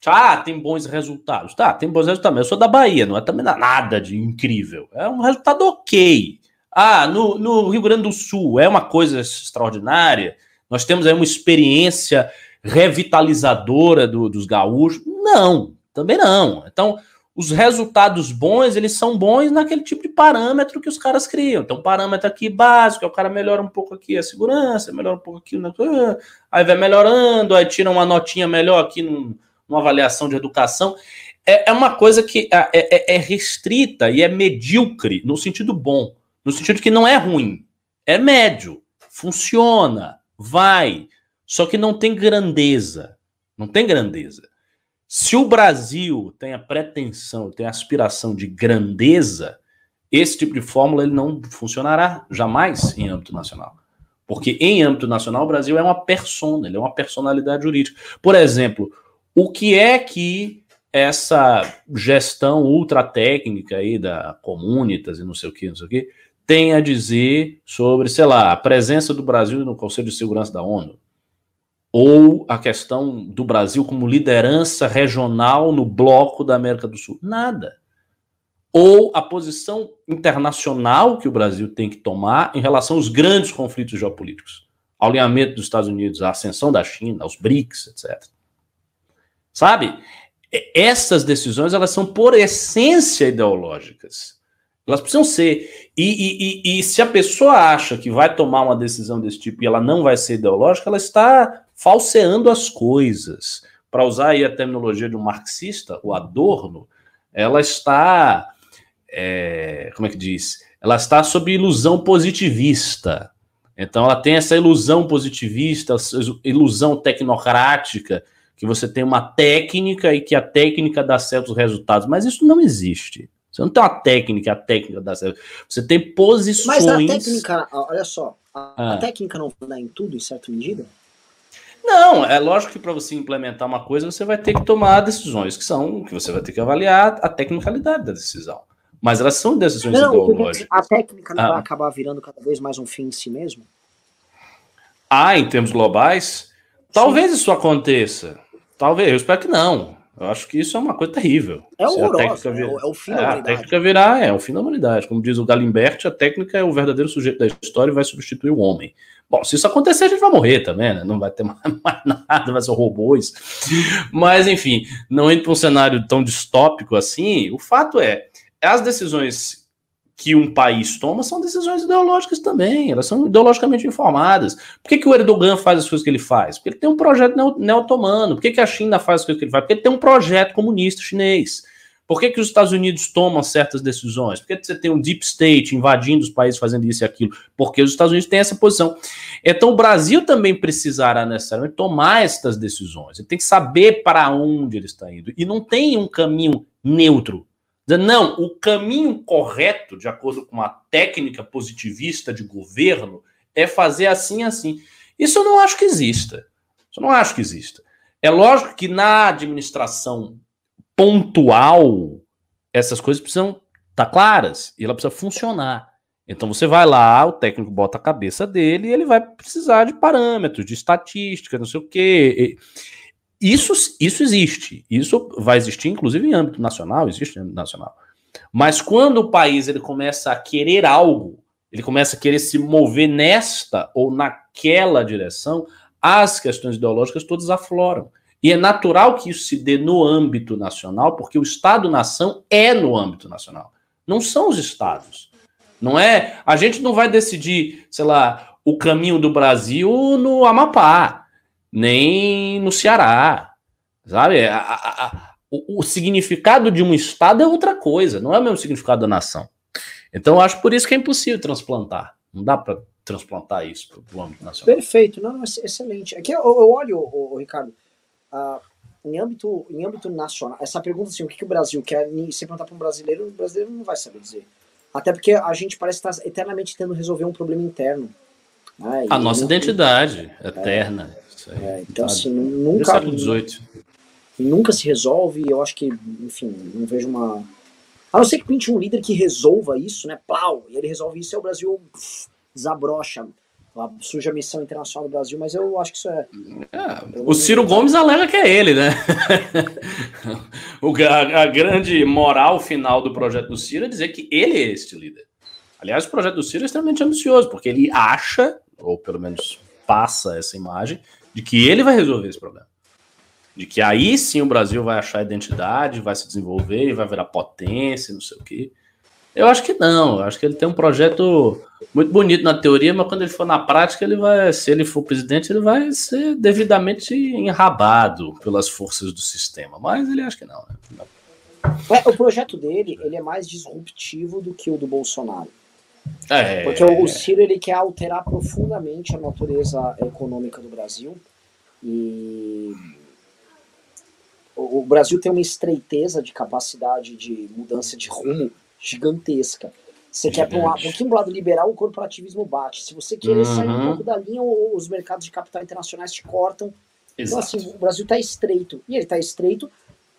Ah, tem bons resultados. Tá, tem bons resultados. Eu sou da Bahia, não é também nada de incrível. É um resultado ok. Ah, no, no Rio Grande do Sul é uma coisa extraordinária. Nós temos aí uma experiência revitalizadora do, dos gaúchos. Não, também não. Então, os resultados bons, eles são bons naquele tipo de parâmetro que os caras criam. Então, parâmetro aqui básico, o cara melhora um pouco aqui a segurança, melhora um pouco aqui, aí vai melhorando, aí tira uma notinha melhor aqui num, numa avaliação de educação. É, é uma coisa que é, é, é restrita e é medíocre no sentido bom, no sentido que não é ruim, é médio, funciona, vai, só que não tem grandeza, não tem grandeza. Se o Brasil tem a pretensão, tem a aspiração de grandeza, esse tipo de fórmula ele não funcionará jamais em âmbito nacional. Porque em âmbito nacional o Brasil é uma persona, ele é uma personalidade jurídica. Por exemplo, o que é que essa gestão ultra técnica aí da Comunitas e não sei o que, não sei o que, tem a dizer sobre, sei lá, a presença do Brasil no Conselho de Segurança da ONU? ou a questão do Brasil como liderança regional no bloco da América do Sul. Nada. Ou a posição internacional que o Brasil tem que tomar em relação aos grandes conflitos geopolíticos. alinhamento dos Estados Unidos, à ascensão da China, aos BRICS, etc. Sabe? Essas decisões, elas são por essência ideológicas. Elas precisam ser. E, e, e, e, se a pessoa acha que vai tomar uma decisão desse tipo e ela não vai ser ideológica, ela está falseando as coisas. Para usar aí a terminologia de um marxista, o Adorno, ela está. É, como é que diz? Ela está sob ilusão positivista. Então ela tem essa ilusão positivista, ilusão tecnocrática, que você tem uma técnica e que a técnica dá certos resultados. Mas isso não existe. Você não tem uma técnica, a técnica certo. Você tem posições. Mas a técnica, olha só, a, ah. a técnica não vai dar em tudo, em certa medida? Não, é lógico que para você implementar uma coisa, você vai ter que tomar decisões que são, que você vai ter que avaliar a tecnicalidade da decisão. Mas elas são decisões não, ideológicas. A técnica não ah. vai acabar virando cada vez mais um fim em si mesmo? Ah, em termos globais? Talvez Sim. isso aconteça. Talvez, eu espero que não. Eu acho que isso é uma coisa terrível. É horroroso, vir... é, o, é o fim é, da humanidade. A técnica virá, é o fim da humanidade. Como diz o Galimberti, a técnica é o verdadeiro sujeito da história e vai substituir o homem. Bom, se isso acontecer, a gente vai morrer também, né? Não vai ter mais, nada, vai ser robôs. Mas, enfim, não indo para um cenário tão distópico assim, o fato é, as decisões que um país toma são decisões ideológicas também, elas são ideologicamente informadas. Por que, que o Erdogan faz as coisas que ele faz? Porque ele tem um projeto neo-otomano. Por que, que a China faz as coisas que ele faz? Porque ele tem um projeto comunista chinês. Por que, que os Estados Unidos tomam certas decisões? Por que você tem um deep state invadindo os países fazendo isso e aquilo? Porque os Estados Unidos têm essa posição. Então o Brasil também precisará necessariamente tomar essas decisões. Ele tem que saber para onde ele está indo. E não tem um caminho neutro não, o caminho correto, de acordo com uma técnica positivista de governo, é fazer assim assim. Isso eu não acho que exista. Isso eu não acho que exista. É lógico que na administração pontual, essas coisas precisam estar tá claras e ela precisa funcionar. Então você vai lá, o técnico bota a cabeça dele e ele vai precisar de parâmetros, de estatística, não sei o quê. Isso, isso existe. Isso vai existir, inclusive, em âmbito nacional, existe em âmbito nacional. Mas quando o país ele começa a querer algo, ele começa a querer se mover nesta ou naquela direção, as questões ideológicas todas afloram. E é natural que isso se dê no âmbito nacional, porque o Estado-nação é no âmbito nacional. Não são os estados. Não é. A gente não vai decidir, sei lá, o caminho do Brasil no Amapá nem no Ceará. Sabe? A, a, a, o, o, significado de um Estado é outra coisa, não é o mesmo significado da nação. Então, eu acho por isso que é impossível transplantar. Não dá para transplantar isso para o âmbito nacional. Perfeito, não, não excelente. Aqui eu, eu olho, o, Ricardo, uh, em, âmbito, em âmbito nacional, essa pergunta assim, o que, que o Brasil quer, se perguntar para um brasileiro, o brasileiro não vai saber dizer. Até porque a gente parece estar eternamente tentando resolver um problema interno. A nossa identidade é, eterna. É, então, assim, nunca. Século XVIII. Nunca se resolve, eu acho que, enfim, não vejo uma. A não ser que pinte um líder que resolva isso, né? Plau! E ele resolve isso, e o Brasil pff, desabrocha. Surge a missão internacional do Brasil, mas eu acho que isso é. é o Ciro Gomes alega que é ele, né? o, a, a, grande moral final do projeto do Ciro é dizer que ele é este líder. Aliás, o projeto do Ciro é extremamente ambicioso, porque ele acha, ou pelo menos passa essa imagem, de que ele vai resolver esse problema. De que aí sim o Brasil vai achar identidade, vai se desenvolver e vai virar potência, não sei o quê. Eu acho que não, eu acho que ele tem um projeto muito bonito na teoria, mas quando ele for na prática, ele vai, se ele for presidente, ele vai ser devidamente enrabado pelas forças do sistema. Mas ele acha que não. Né? É, o projeto dele, ele é mais disruptivo do que o do Bolsonaro. É, Porque o Ciro ele quer alterar profundamente a natureza econômica do Brasil e o Brasil tem uma estreiteza de capacidade de mudança de rumo gigantesca. Você quer para um, um pouquinho do lado liberal, o corporativismo bate. Se você querer uhum. sair um pouco da linha, os mercados de capital internacionais te cortam. Exato. Então, assim, o Brasil está estreito. E ele está estreito.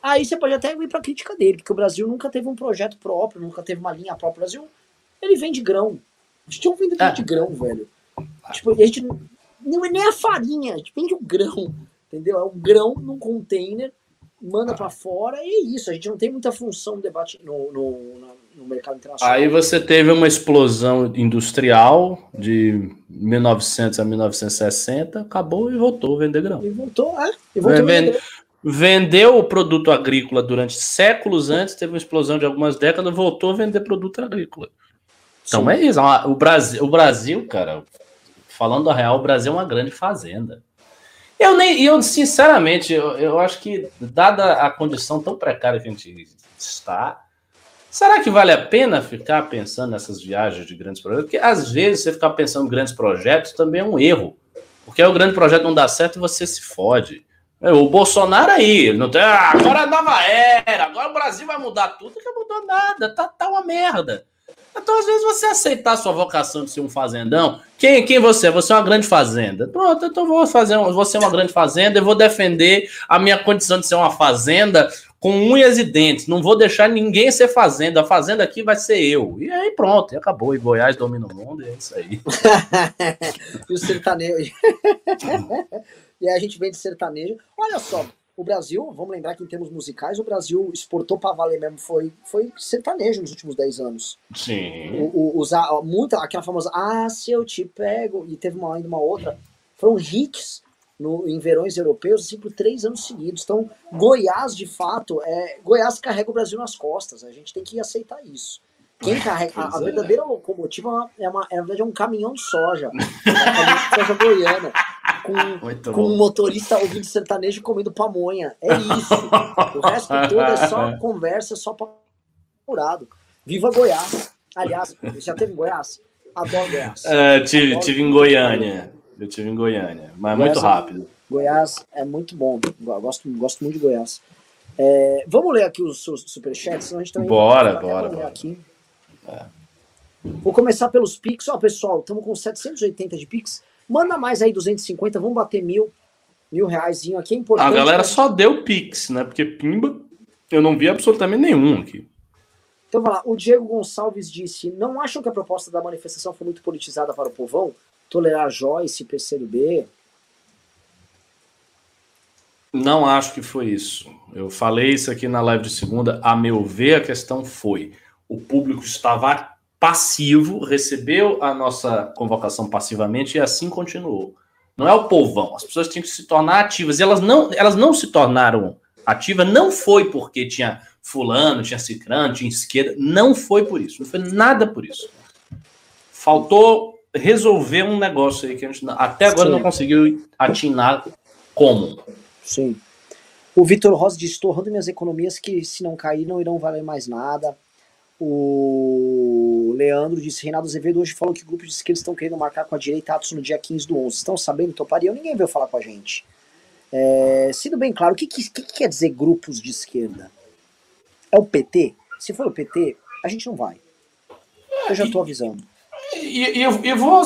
Aí você pode até ir para a crítica dele, porque o Brasil nunca teve um projeto próprio, nunca teve uma linha própria. O Brasil ele vende grão. A gente não vende é. de grão, velho. Tipo, a gente não é nem a farinha, a gente vende o grão. Entendeu? É um grão num container manda ah. para fora e é isso. A gente não tem muita função no debate no, no, no, mercado internacional. Aí você teve uma explosão industrial de 1900 a 1960, acabou e voltou a vender grão. E voltou, é. E voltou vender. Vendeu o produto agrícola durante séculos antes, teve uma explosão de algumas décadas, voltou a vender produto agrícola. Então Sim. é isso. O Brasil, o Brasil, cara, falando a real, o Brasil é uma grande fazenda. Eu nem, eu sinceramente, eu, eu acho que dada a condição tão precária que a gente está, será que vale a pena ficar pensando nessas viagens de grandes projetos? Porque às vezes você ficar pensando em grandes projetos também é um erro, porque aí o grande projeto não dá certo e você se fode. O Bolsonaro aí, não tem, ah, agora é nova era, agora o Brasil vai mudar tudo, não mudou nada, tá, tá uma merda. Então, às vezes, você aceitar a sua vocação de ser um fazendão. Quem, quem você é? Você é uma grande fazenda. Pronto, então vou fazer vou ser uma grande fazenda e vou defender a minha condição de ser uma fazenda com unhas e dentes. Não vou deixar ninguém ser fazenda. A fazenda aqui vai ser eu. E aí pronto, e acabou. E Goiás domina o mundo, e é isso aí. e o sertanejo. e a gente vem de sertanejo. Olha só, o Brasil, vamos lembrar que em termos musicais, o Brasil exportou para valer mesmo, foi, foi sertanejo nos últimos 10 anos. Sim. O, o, usar, muita, aquela famosa Ah, se eu te pego, e teve uma, ainda uma outra, foram hits no, em verões europeus assim, por três anos seguidos. Então, Goiás, de fato, é, Goiás carrega o Brasil nas costas, a gente tem que aceitar isso. Quem carrega. A, a, é. verdadeira locomotiva é, uma, é, na verdade, é um caminhão de soja. É um caminhão de soja goiana. Com, com um motorista ouvindo sertanejo comendo pamonha. É isso. O resto todo é só conversa, só apurado. Viva Goiás. Aliás, você já teve em Goiás? Adoro Goiás. É, tive, Adoro tive em Goiânia. Eu tive em Goiânia, mas Goiás, muito é rápido. Goiás é muito bom. Eu gosto, gosto muito de Goiás. É, vamos ler aqui os, os superchats, senão a gente também. Bora, bora. bora. Aqui. É. Vou começar pelos Pix. Ó, pessoal, estamos com 780 de Pix. Manda mais aí 250, vamos bater mil, mil reais aqui. É importante. A galera só deu Pix, né? Porque Pimba eu não vi absolutamente nenhum aqui. Então vai lá. O Diego Gonçalves disse: Não acham que a proposta da manifestação foi muito politizada para o povão? Tolerar Joyce, PCdoB? Não acho que foi isso. Eu falei isso aqui na live de segunda. A meu ver, a questão foi o público estava passivo, recebeu a nossa convocação passivamente e assim continuou. Não é o povão, as pessoas tinham que se tornar ativas e elas não, elas não se tornaram ativas, não foi porque tinha fulano, tinha cicrano, tinha esquerda, não foi por isso, não foi nada por isso. Faltou resolver um negócio aí que a gente até agora Sim. não conseguiu atinar como. Sim. O Vitor Rosa disse: estou minhas economias que, se não cair, não irão valer mais nada. O Leandro disse: Reinaldo Azevedo hoje falou que grupos de esquerda estão querendo marcar com a direita atos no dia 15 do 11. Estão sabendo, toparia? Ninguém veio falar com a gente. É, sendo bem claro, o que, que, que, quer dizer grupos de esquerda? É o PT? Se for o PT, a gente não vai. Eu já estou avisando. E, e eu, eu, vou,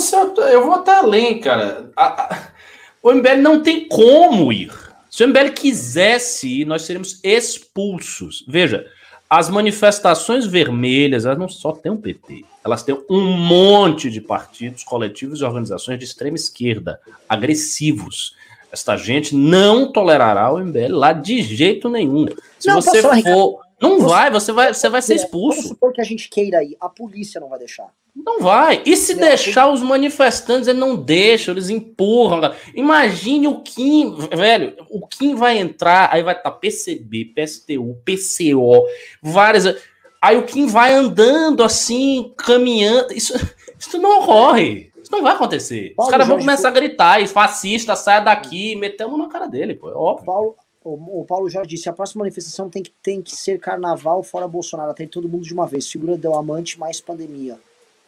eu vou até além, cara. A, a, o MBL não tem como ir. Se o MBL quisesse ir, nós seríamos expulsos. Veja, as manifestações vermelhas, elas não só têm o um PT, elas têm um monte de partidos, coletivos e organizações de extrema esquerda, agressivos. Esta gente não tolerará o MBL lá de jeito nenhum. Se não, você for. Não vai, você vai, você vai ser expulso. Vamos supor que a gente queira ir, a polícia não vai deixar. Não vai. E se deixar os manifestantes, ele não deixa, eles empurram. Imagine o Kim, velho, o Kim vai entrar, aí vai estar tá PCB, PSTU, PCO, várias. Aí o Kim vai andando assim, caminhando. Isso, isso não ocorre. Isso não vai acontecer. Paulo os caras vão começar a gritar, e fascista, saia daqui, metemos na cara dele, pô. É óbvio. Paulo, o, Paulo Jorge disse: a próxima manifestação tem que, tem que ser carnaval fora Bolsonaro, até todo mundo de uma vez. Figura do amante mais pandemia.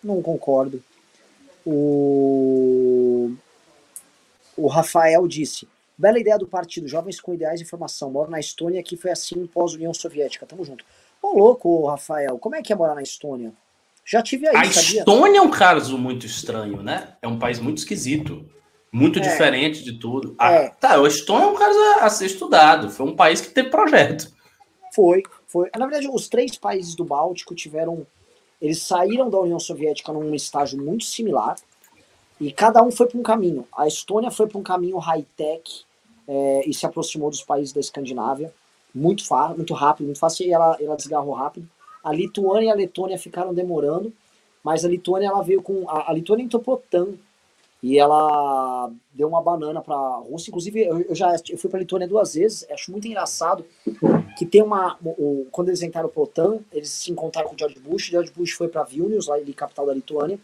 Não concordo. O, o Rafael disse: bela ideia do partido, jovens com ideais de formação. Moro na Estônia, que foi assim pós-União Soviética. Tamo junto. Ô, louco, Rafael, como é que é morar na Estônia? Já tive aí, A sabia? Estônia é um caso muito estranho, né? É um país muito esquisito. Muito é. diferente de tudo. Ah, é. Tá, a Estônia é um caso a, a ser estudado. Foi um país que teve projeto. Foi, foi. Na verdade, os três países do Báltico tiveram eles saíram da União Soviética num estágio muito similar e cada um foi para um caminho. A Estônia foi para um caminho high-tech é, e se aproximou dos países da Escandinávia. muito, fácil, muito rápido, muito fácil, e ela, ela desgarrou rápido. A Lituânia e a Letônia ficaram demorando, mas a Lituânia ela veio com. A, a Lituânia entrou e ela deu uma banana para a Rússia. Inclusive, eu, eu já eu fui para a Lituânia duas vezes. Acho muito engraçado que tem uma. O, quando eles entraram para OTAN, eles se encontraram com o George Bush. George Bush foi para Vilnius, lá ali, capital da Lituânia,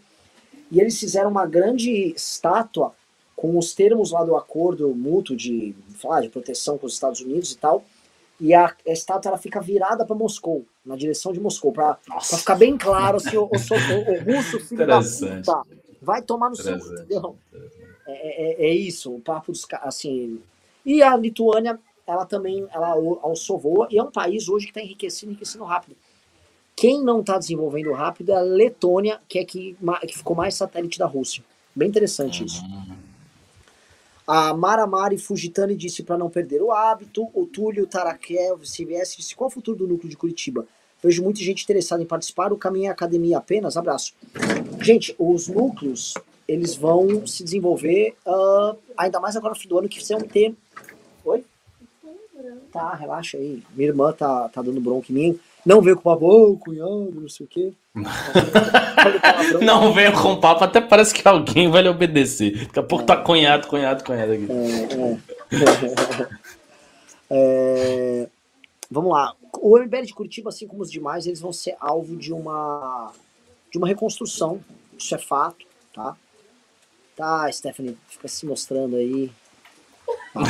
e eles fizeram uma grande estátua com os termos lá do acordo mútuo de, falar, de proteção com os Estados Unidos e tal. E a, a estátua ela fica virada para Moscou, na direção de Moscou, para ficar bem claro se o, o, o, o russo, filho da puta, vai tomar no seu. Entendeu? É, é, é, isso, o papo dos assim. E a Lituânia, ela também ela alçou voa, e é um país hoje que está enriquecendo, enriquecendo rápido. Quem não está desenvolvendo rápido é a Letônia, que é que, que ficou mais satélite da Rússia. Bem interessante isso. A Mara Mari Fujitani disse para não perder o hábito. O Túlio Tarakel, CBS, disse qual é o futuro do núcleo de Curitiba? Vejo muita gente interessada em participar. O caminho é academia apenas. Abraço. Gente, os núcleos eles vão se desenvolver, uh, ainda mais agora no fim do ano, que vão ter. Oi? Tá, relaxa aí. Minha irmã tá, tá dando bronca em mim. Não veio com papo, ô, oh, cunhado, não sei o quê. não veio com papo, até parece que alguém vai lhe obedecer. Daqui a pouco tá é. tá cunhado, cunhado, cunhado aqui. É, é. é, vamos lá. O MBL de Curitiba, assim como os demais, eles vão ser alvo de uma, de uma reconstrução. Isso é fato, tá? Tá, Stephanie, fica se mostrando aí.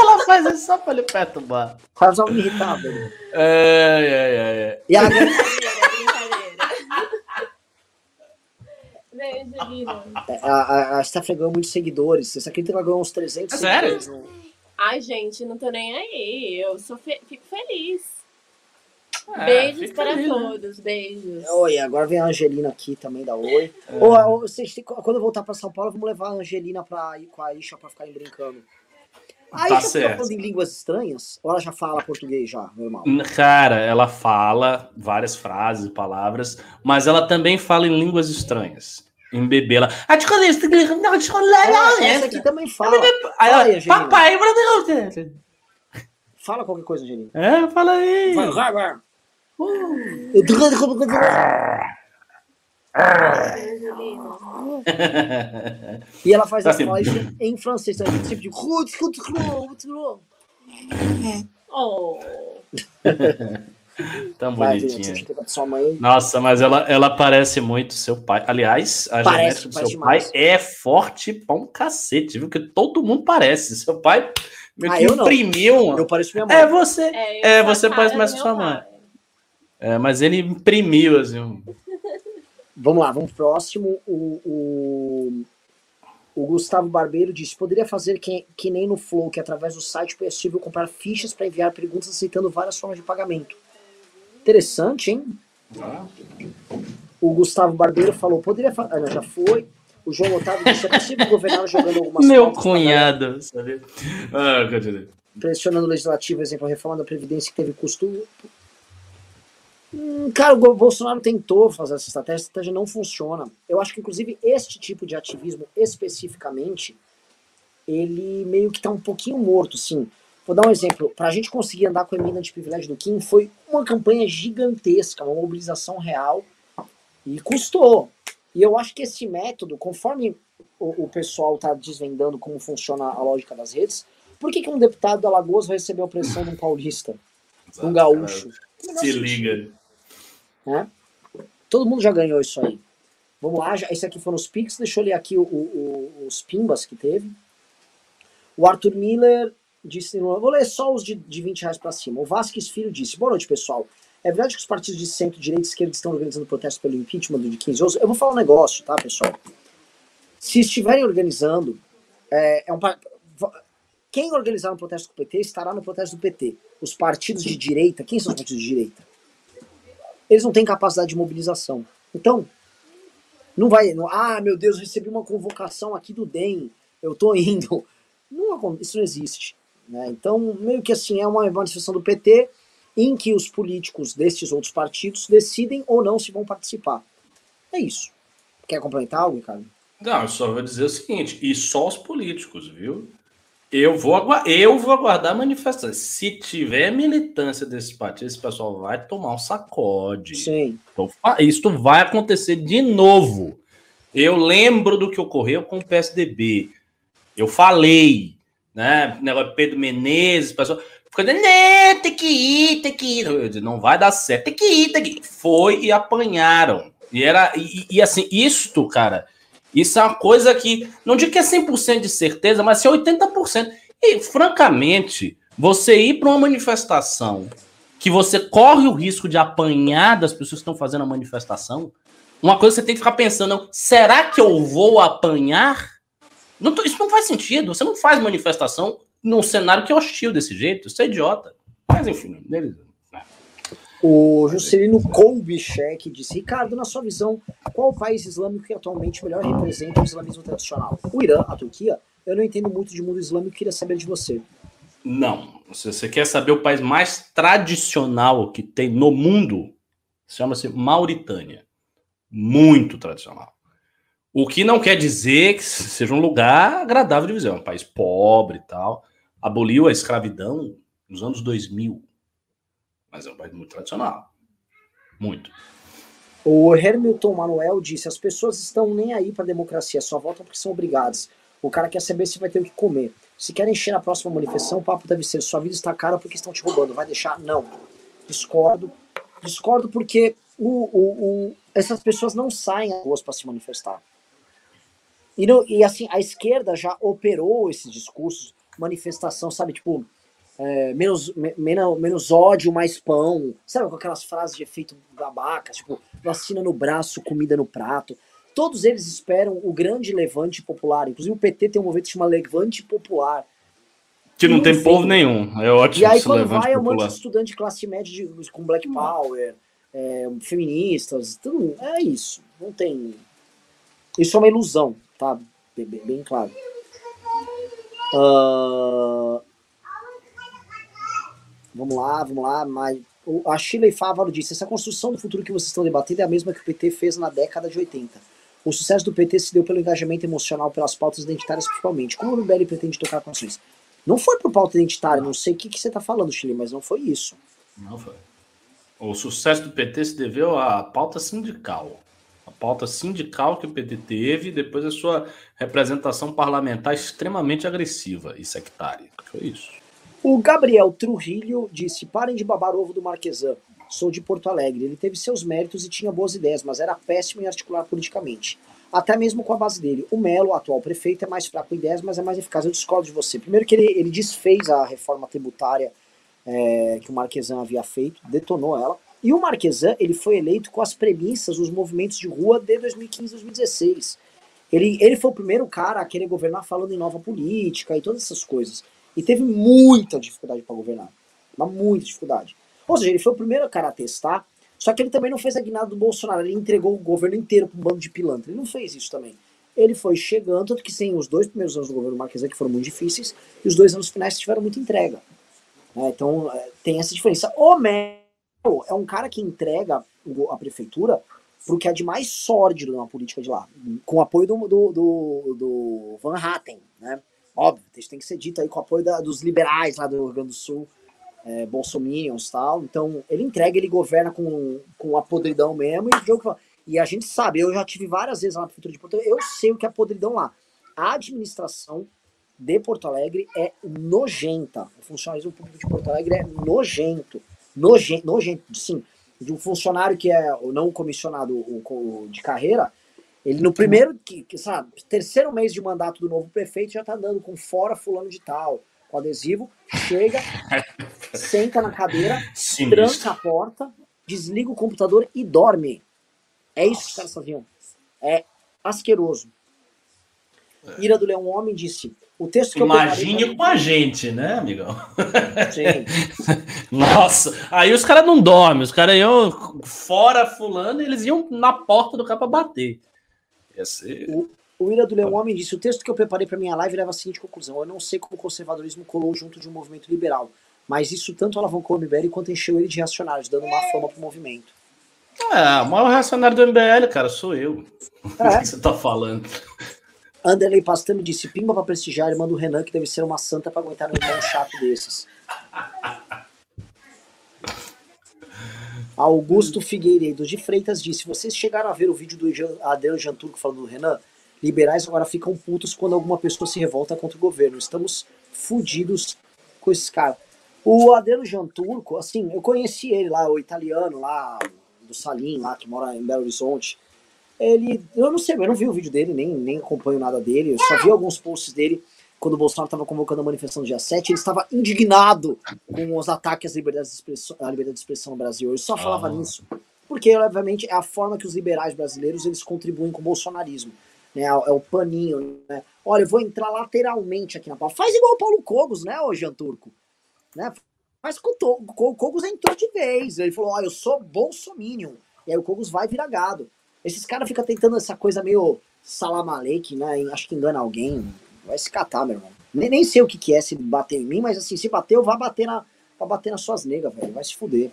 Ela faz isso só pra lhe perturbar. Faz só me irritar, velho. É, é, é, é. E a é, a, a, a Stephanie ganhou muitos seguidores. Você acredita que ela ganhou uns 300 é seguidores? Sério? Ai, gente, não tô nem aí. Eu sou fe fico feliz. É, beijos para feliz, né? todos, né? beijos. Oi, agora vem a Angelina aqui também da Oi. É. Ou, vocês, quando eu voltar para São Paulo, vamos levar a Angelina para ir com a Isha para ficarem brincando. A tá Isha tá falando em línguas estranhas? Ou ela já fala português já, normal? Cara, ela fala várias frases e palavras, mas ela também fala em línguas estranhas. Em bebê, ela. Ah, é, essa aqui também fala. Aí, Papai, Fala qualquer coisa, Angelina. É, fala aí. Vai, vai, vai e ela faz assim. essa isso em francês, então, tipo de. Oh. Tão bonitinha. Nossa, mas ela, ela parece muito seu pai. Aliás, a parece, genética do seu demais. pai é forte pra um cacete, viu? Que todo mundo parece. Seu pai meio ah, que imprimiu. Eu pareço minha mãe. É você. É, é você parece mais sua mãe. É, mas ele imprimiu, assim. Vamos lá, vamos pro próximo. O, o, o, Gustavo Barbeiro disse: poderia fazer que, que nem no Flow, que através do site é possível comprar fichas para enviar perguntas aceitando várias formas de pagamento. Interessante, hein? O Gustavo Barbeiro falou: poderia fazer. Ah, já foi. O João Otávio disse: é possível governar jogando algumas Meu cunhado, sabe? Ah, Pressionando o legislativo, exemplo, a reforma da Previdência que teve custo Hum, cara, o Bolsonaro tentou fazer essa estratégia, a estratégia não funciona. Eu acho que, inclusive, este tipo de ativismo especificamente, ele meio que tá um pouquinho morto, sim. Vou dar um exemplo. Para a gente conseguir andar com a emenda de privilégio do Kim, foi uma campanha gigantesca, uma mobilização real, e custou. E eu acho que esse método, conforme o, o pessoal está desvendando como funciona a lógica das redes, por que, que um deputado da Alagoas vai receber a opressão de um paulista, de um gaúcho? Se liga. Né? Todo mundo já ganhou isso aí. Vamos lá, já, esse aqui foram os Pix, deixa eu ler aqui o, o, os Pimbas que teve. O Arthur Miller disse, vou ler só os de, de 20 reais para cima. O Vasquez Filho disse, boa noite pessoal. É verdade que os partidos de centro, direita e esquerda estão organizando protesto pelo impeachment de 15 anos? Eu vou falar um negócio, tá, pessoal? Se estiverem organizando, é, é um, quem organizar um protesto com o PT estará no protesto do PT. Os partidos de direita, quem são os partidos de direita? eles não têm capacidade de mobilização. Então, não vai. Não, ah, meu Deus, recebi uma convocação aqui do DEM, eu tô indo. Não, isso não existe. Né? Então, meio que assim, é uma manifestação do PT em que os políticos destes outros partidos decidem ou não se vão participar. É isso. Quer complementar algo, Ricardo? Não, eu só vou dizer o seguinte, e só os políticos, viu? Eu vou, eu vou aguardar a manifestação. Se tiver militância desse partido, esse pessoal vai tomar um sacode. Sim. Então, isso vai acontecer de novo. Eu lembro do que ocorreu com o PSDB. Eu falei, né? Negócio Pedro Menezes, pessoal. Ficando, né, tem que ir, tem que ir. Eu disse, não vai dar certo, tem que ir, tem que ir. Foi e apanharam. E era, e, e assim, isto, cara, isso é uma coisa que, não digo que é 100% de certeza, mas é 80%. E, francamente, você ir para uma manifestação que você corre o risco de apanhar das pessoas que estão fazendo a manifestação, uma coisa que você tem que ficar pensando, será que eu vou apanhar? Não, isso não faz sentido. Você não faz manifestação num cenário que é hostil desse jeito. Isso é idiota. Mas, enfim, beleza. O Juscelino Kolbichek disse: Ricardo, na sua visão, qual país islâmico que atualmente melhor representa o islamismo tradicional? O Irã, a Turquia? Eu não entendo muito de mundo islâmico, queria saber de você. Não. Se você quer saber o país mais tradicional que tem no mundo, chama-se Mauritânia. Muito tradicional. O que não quer dizer que seja um lugar agradável de visão. É um país pobre e tal. Aboliu a escravidão nos anos 2000 mas é um país muito tradicional. Muito. O Hamilton Manuel disse: as pessoas estão nem aí para a democracia, só votam porque são obrigadas. O cara quer saber se vai ter o que comer. Se querem encher na próxima manifestação, o papo deve ser: sua vida está cara porque estão te roubando. Vai deixar? Não. Discordo. Discordo porque o, o, o essas pessoas não saem às ruas para se manifestar. E, não, e assim, a esquerda já operou esses discursos, manifestação, sabe? Tipo, é, menos, menos, menos ódio, mais pão. Sabe, com aquelas frases de efeito babaca, tipo, vacina no braço, comida no prato. Todos eles esperam o grande levante popular. Inclusive o PT tem um movimento que chama Levante Popular. Que não tem povo nenhum. É ótimo. E aí, quando vai, é um monte de estudante de classe média de, com Black Power, é, feministas, tudo. É isso. Não tem. Isso é uma ilusão, tá? Bem, bem claro. Uh, Vamos lá, vamos lá. Mas a Shirley Fávaro disse: essa construção do futuro que vocês estão debatendo é a mesma que o PT fez na década de 80. O sucesso do PT se deu pelo engajamento emocional pelas pautas identitárias, principalmente. Como o MBL pretende tocar com ações? Não foi por pauta identitária, não sei o que, que você está falando, Chile, mas não foi isso. Não foi. O sucesso do PT se deveu à pauta sindical. A pauta sindical que o PT teve, depois a sua representação parlamentar extremamente agressiva e sectária. Foi isso. O Gabriel Trujillo disse: parem de babar ovo do Marquesan. Sou de Porto Alegre. Ele teve seus méritos e tinha boas ideias, mas era péssimo em articular politicamente. Até mesmo com a base dele. O Melo, atual prefeito, é mais fraco em ideias, mas é mais eficaz. Eu discordo de você. Primeiro que ele, ele desfez a reforma tributária é, que o Marquesan havia feito, detonou ela. E o Marquesan, ele foi eleito com as premissas dos movimentos de rua de 2015 2016. Ele, ele foi o primeiro cara a querer governar falando em nova política e todas essas coisas. E teve muita dificuldade para governar. Muita dificuldade. Ou seja, ele foi o primeiro cara a testar, só que ele também não fez a guinada do Bolsonaro. Ele entregou o governo inteiro para um bando de pilantra. Ele não fez isso também. Ele foi chegando, tanto que sim, os dois primeiros anos do governo Marquesa que foram muito difíceis, e os dois anos finais tiveram muita entrega. É, então é, tem essa diferença. O Melo é um cara que entrega a prefeitura pro que é de mais sórdido na política de lá, com apoio do, do, do, do Van Hatten, né? Óbvio, isso tem que ser dito aí com apoio da, dos liberais lá do Rio Grande do Sul, é, bolsominions e tal. Então, ele entrega, ele governa com, com a podridão mesmo. E, jogo, e a gente sabe, eu já tive várias vezes lá na prefeitura de Porto Alegre, eu sei o que é podridão lá. A administração de Porto Alegre é nojenta. O funcionalismo público de Porto Alegre é nojento. Nojento, nojento sim. De um funcionário que é o não comissionado o, de carreira, ele no primeiro, que, que, sabe, terceiro mês de mandato do novo prefeito já tá dando com fora fulano de tal, com adesivo, chega, senta na cadeira, Sim, tranca isso. a porta, desliga o computador e dorme. É isso que os caras faziam. É asqueroso. É. Ira do Leão Homem disse: o texto que Imagine eu com a gente, né, amigão? Sim. Nossa, aí os caras não dormem, os caras iam fora fulano, eles iam na porta do cara pra bater. Ia ser... O, o Ira do Leão Homem disse: o texto que eu preparei para minha live leva a seguinte conclusão. Eu não sei como o conservadorismo colou junto de um movimento liberal, mas isso tanto alavancou o MBL quanto encheu ele de reacionários, dando uma fama pro movimento. É, o maior reacionário do MBL, cara, sou eu. É. O que você tá falando? Anderley Pastano disse: Pimba pra prestigiar, irmã do Renan, que deve ser uma santa pra aguentar um irmão chato desses. Augusto Figueiredo de Freitas disse: Vocês chegaram a ver o vídeo do Adriano Janturco falando do Renan? Liberais agora ficam putos quando alguma pessoa se revolta contra o governo. Estamos fudidos com esses caras. O Adriano Janturco, assim, eu conheci ele lá, o italiano lá, do Salim, lá, que mora em Belo Horizonte. Ele, eu não sei, eu não vi o vídeo dele, nem, nem acompanho nada dele, eu só vi alguns posts dele quando o Bolsonaro estava convocando a manifestação no dia 7, ele estava indignado com os ataques à liberdade de expressão, à liberdade de expressão no Brasil. Ele só falava ah. nisso. Porque, obviamente, é a forma que os liberais brasileiros eles contribuem com o bolsonarismo. Né? É o paninho, né? Olha, eu vou entrar lateralmente aqui na pauta. Faz igual o Paulo Cogos, né, ô Jean Turco? Né? Mas o Cogos entrou de vez. Ele falou, ó, eu sou bolsominion. E aí o Cogos vai virar gado. Esses caras ficam tentando essa coisa meio salamaleque, né? Acho que engana alguém. Vai se catar, meu irmão. Nem, nem sei o que, que é se bater em mim, mas assim, se bateu, vai bater na, vai bater nas suas negas, velho. Vai se fuder.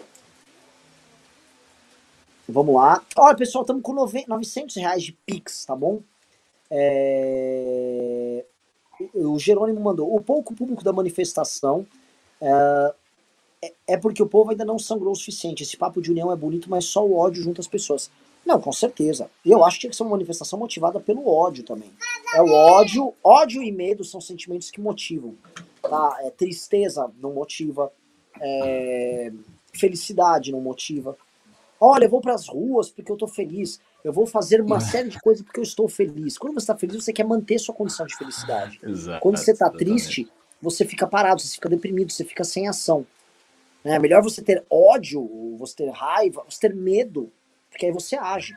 Vamos lá. Olha, pessoal, estamos com 900 reais de Pix, tá bom? É... O Jerônimo mandou. O pouco público da manifestação é... é porque o povo ainda não sangrou o suficiente. Esse papo de união é bonito, mas só o ódio junta as pessoas. Não, com certeza. E eu acho que tinha que ser uma manifestação motivada pelo ódio também. É o ódio, ódio e medo são sentimentos que motivam. Tá? É, tristeza não motiva, é, felicidade não motiva. Olha, eu vou para as ruas porque eu estou feliz. Eu vou fazer uma série de coisas porque eu estou feliz. Quando você está feliz, você quer manter sua condição de felicidade. Exato, Quando você está triste, você fica parado, você fica deprimido, você fica sem ação. É melhor você ter ódio, você ter raiva, você ter medo porque aí você age.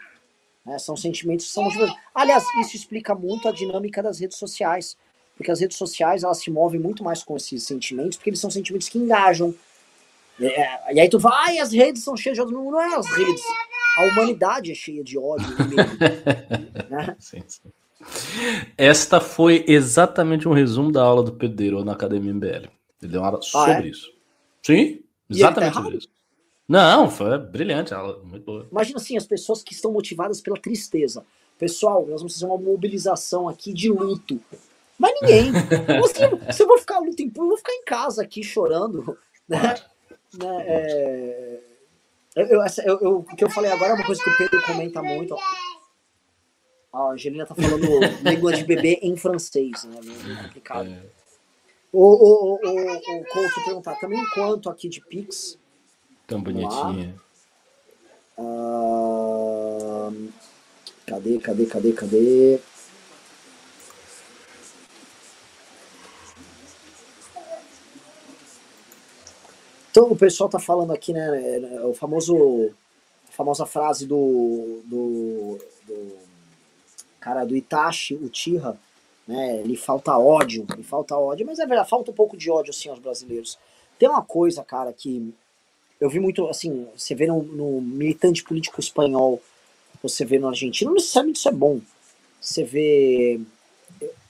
Né? São sentimentos que são motivadores. Aliás, isso explica muito a dinâmica das redes sociais. Porque as redes sociais elas se movem muito mais com esses sentimentos, porque eles são sentimentos que engajam. É, e aí tu vai, as redes são cheias de ódio. Não, não é as redes. A humanidade é cheia de ódio. né? sim, sim. Esta foi exatamente um resumo da aula do Pedro na Academia MBL. Ele deu uma aula sobre ah, é? isso. Sim, exatamente tá sobre isso. Não, foi brilhante, ela muito boa. Imagina assim, as pessoas que estão motivadas pela tristeza. Pessoal, nós vamos fazer uma mobilização aqui de luto. Mas ninguém. se, se eu vou ficar luto em eu vou ficar em casa aqui chorando. Né? né é... eu, eu, eu, o que eu falei agora é uma coisa que o Pedro comenta muito. A Angelina tá falando língua de bebê em francês, né? Meio complicado. É. O, o, o, o, o Couto perguntar também quanto aqui de Pix Tão bonitinha. Ah, cadê, cadê, cadê, cadê? Então o pessoal tá falando aqui, né? O famoso. A famosa frase do. do, do cara do Itachi, o Tira, né? Ele falta ódio, ele falta ódio, mas é verdade, falta um pouco de ódio assim aos brasileiros. Tem uma coisa, cara, que eu vi muito, assim, você vê no, no militante político espanhol, você vê no argentino, não necessariamente isso é bom. Você vê,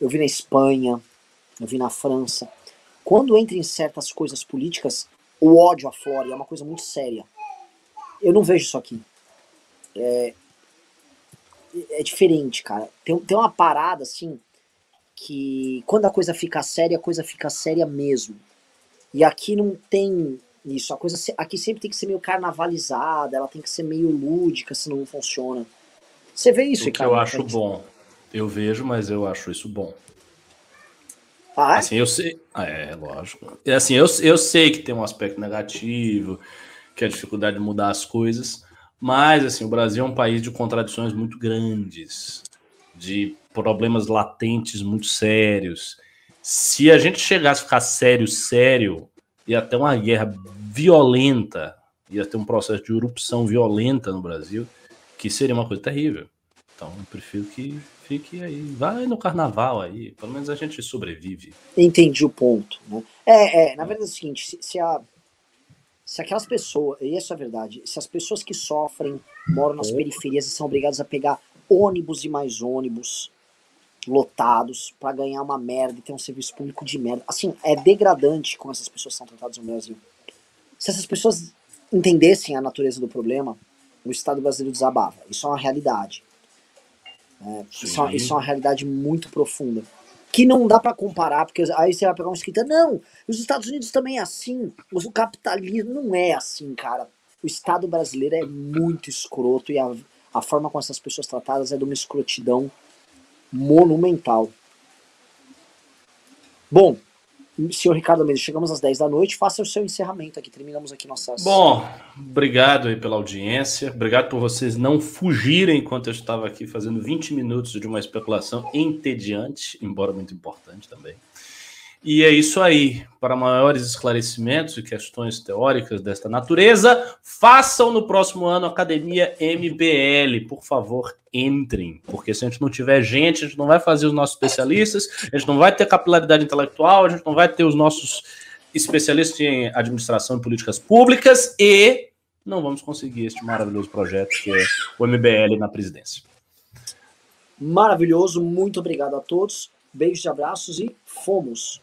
eu vi na Espanha, eu vi na França. Quando entra em certas coisas políticas, o ódio aflora, é uma coisa muito séria. Eu não vejo isso aqui. É, é diferente, cara. Tem, tem uma parada, assim, que quando a coisa fica séria, a coisa fica séria mesmo. E aqui não tem isso, a coisa aqui sempre tem que ser meio carnavalizada, ela tem que ser meio lúdica, senão não funciona. Você vê isso, o que eu acho bom. Eu vejo, mas eu acho isso bom. Ah, é? Assim, eu sei. Ah, é, lógico. É assim, eu, eu sei que tem um aspecto negativo, que é a dificuldade de mudar as coisas, mas assim, o Brasil é um país de contradições muito grandes, de problemas latentes muito sérios. Se a gente chegasse a ficar sério, sério, ia ter uma guerra violenta, ia ter um processo de erupção violenta no Brasil, que seria uma coisa terrível. Então, eu prefiro que fique aí. Vai no carnaval aí, pelo menos a gente sobrevive. Entendi o ponto. Né? É, é, na verdade é o seguinte, se, se, a, se aquelas pessoas, e isso é verdade, se as pessoas que sofrem moram nas periferias e são obrigadas a pegar ônibus e mais ônibus, lotados para ganhar uma merda e ter um serviço público de merda. Assim, é degradante como essas pessoas são tratadas no Brasil. Se essas pessoas entendessem a natureza do problema, o Estado brasileiro desabava. Isso é uma realidade. É, isso, é, isso, é uma realidade muito profunda. Que não dá para comparar, porque aí você vai pegar uma escrita, não, os Estados Unidos também é assim, o capitalismo não é assim, cara. O Estado brasileiro é muito escroto e a, a forma como essas pessoas tratadas é de uma escrotidão monumental. Bom, senhor Ricardo Mendes, chegamos às 10 da noite, faça o seu encerramento aqui, terminamos aqui nossas... Bom, obrigado aí pela audiência, obrigado por vocês não fugirem enquanto eu estava aqui fazendo 20 minutos de uma especulação entediante, embora muito importante também. E é isso aí. Para maiores esclarecimentos e questões teóricas desta natureza, façam no próximo ano Academia MBL. Por favor, entrem. Porque se a gente não tiver gente, a gente não vai fazer os nossos especialistas, a gente não vai ter capilaridade intelectual, a gente não vai ter os nossos especialistas em administração e políticas públicas e não vamos conseguir este maravilhoso projeto que é o MBL na presidência. Maravilhoso, muito obrigado a todos. Beijos e abraços e fomos!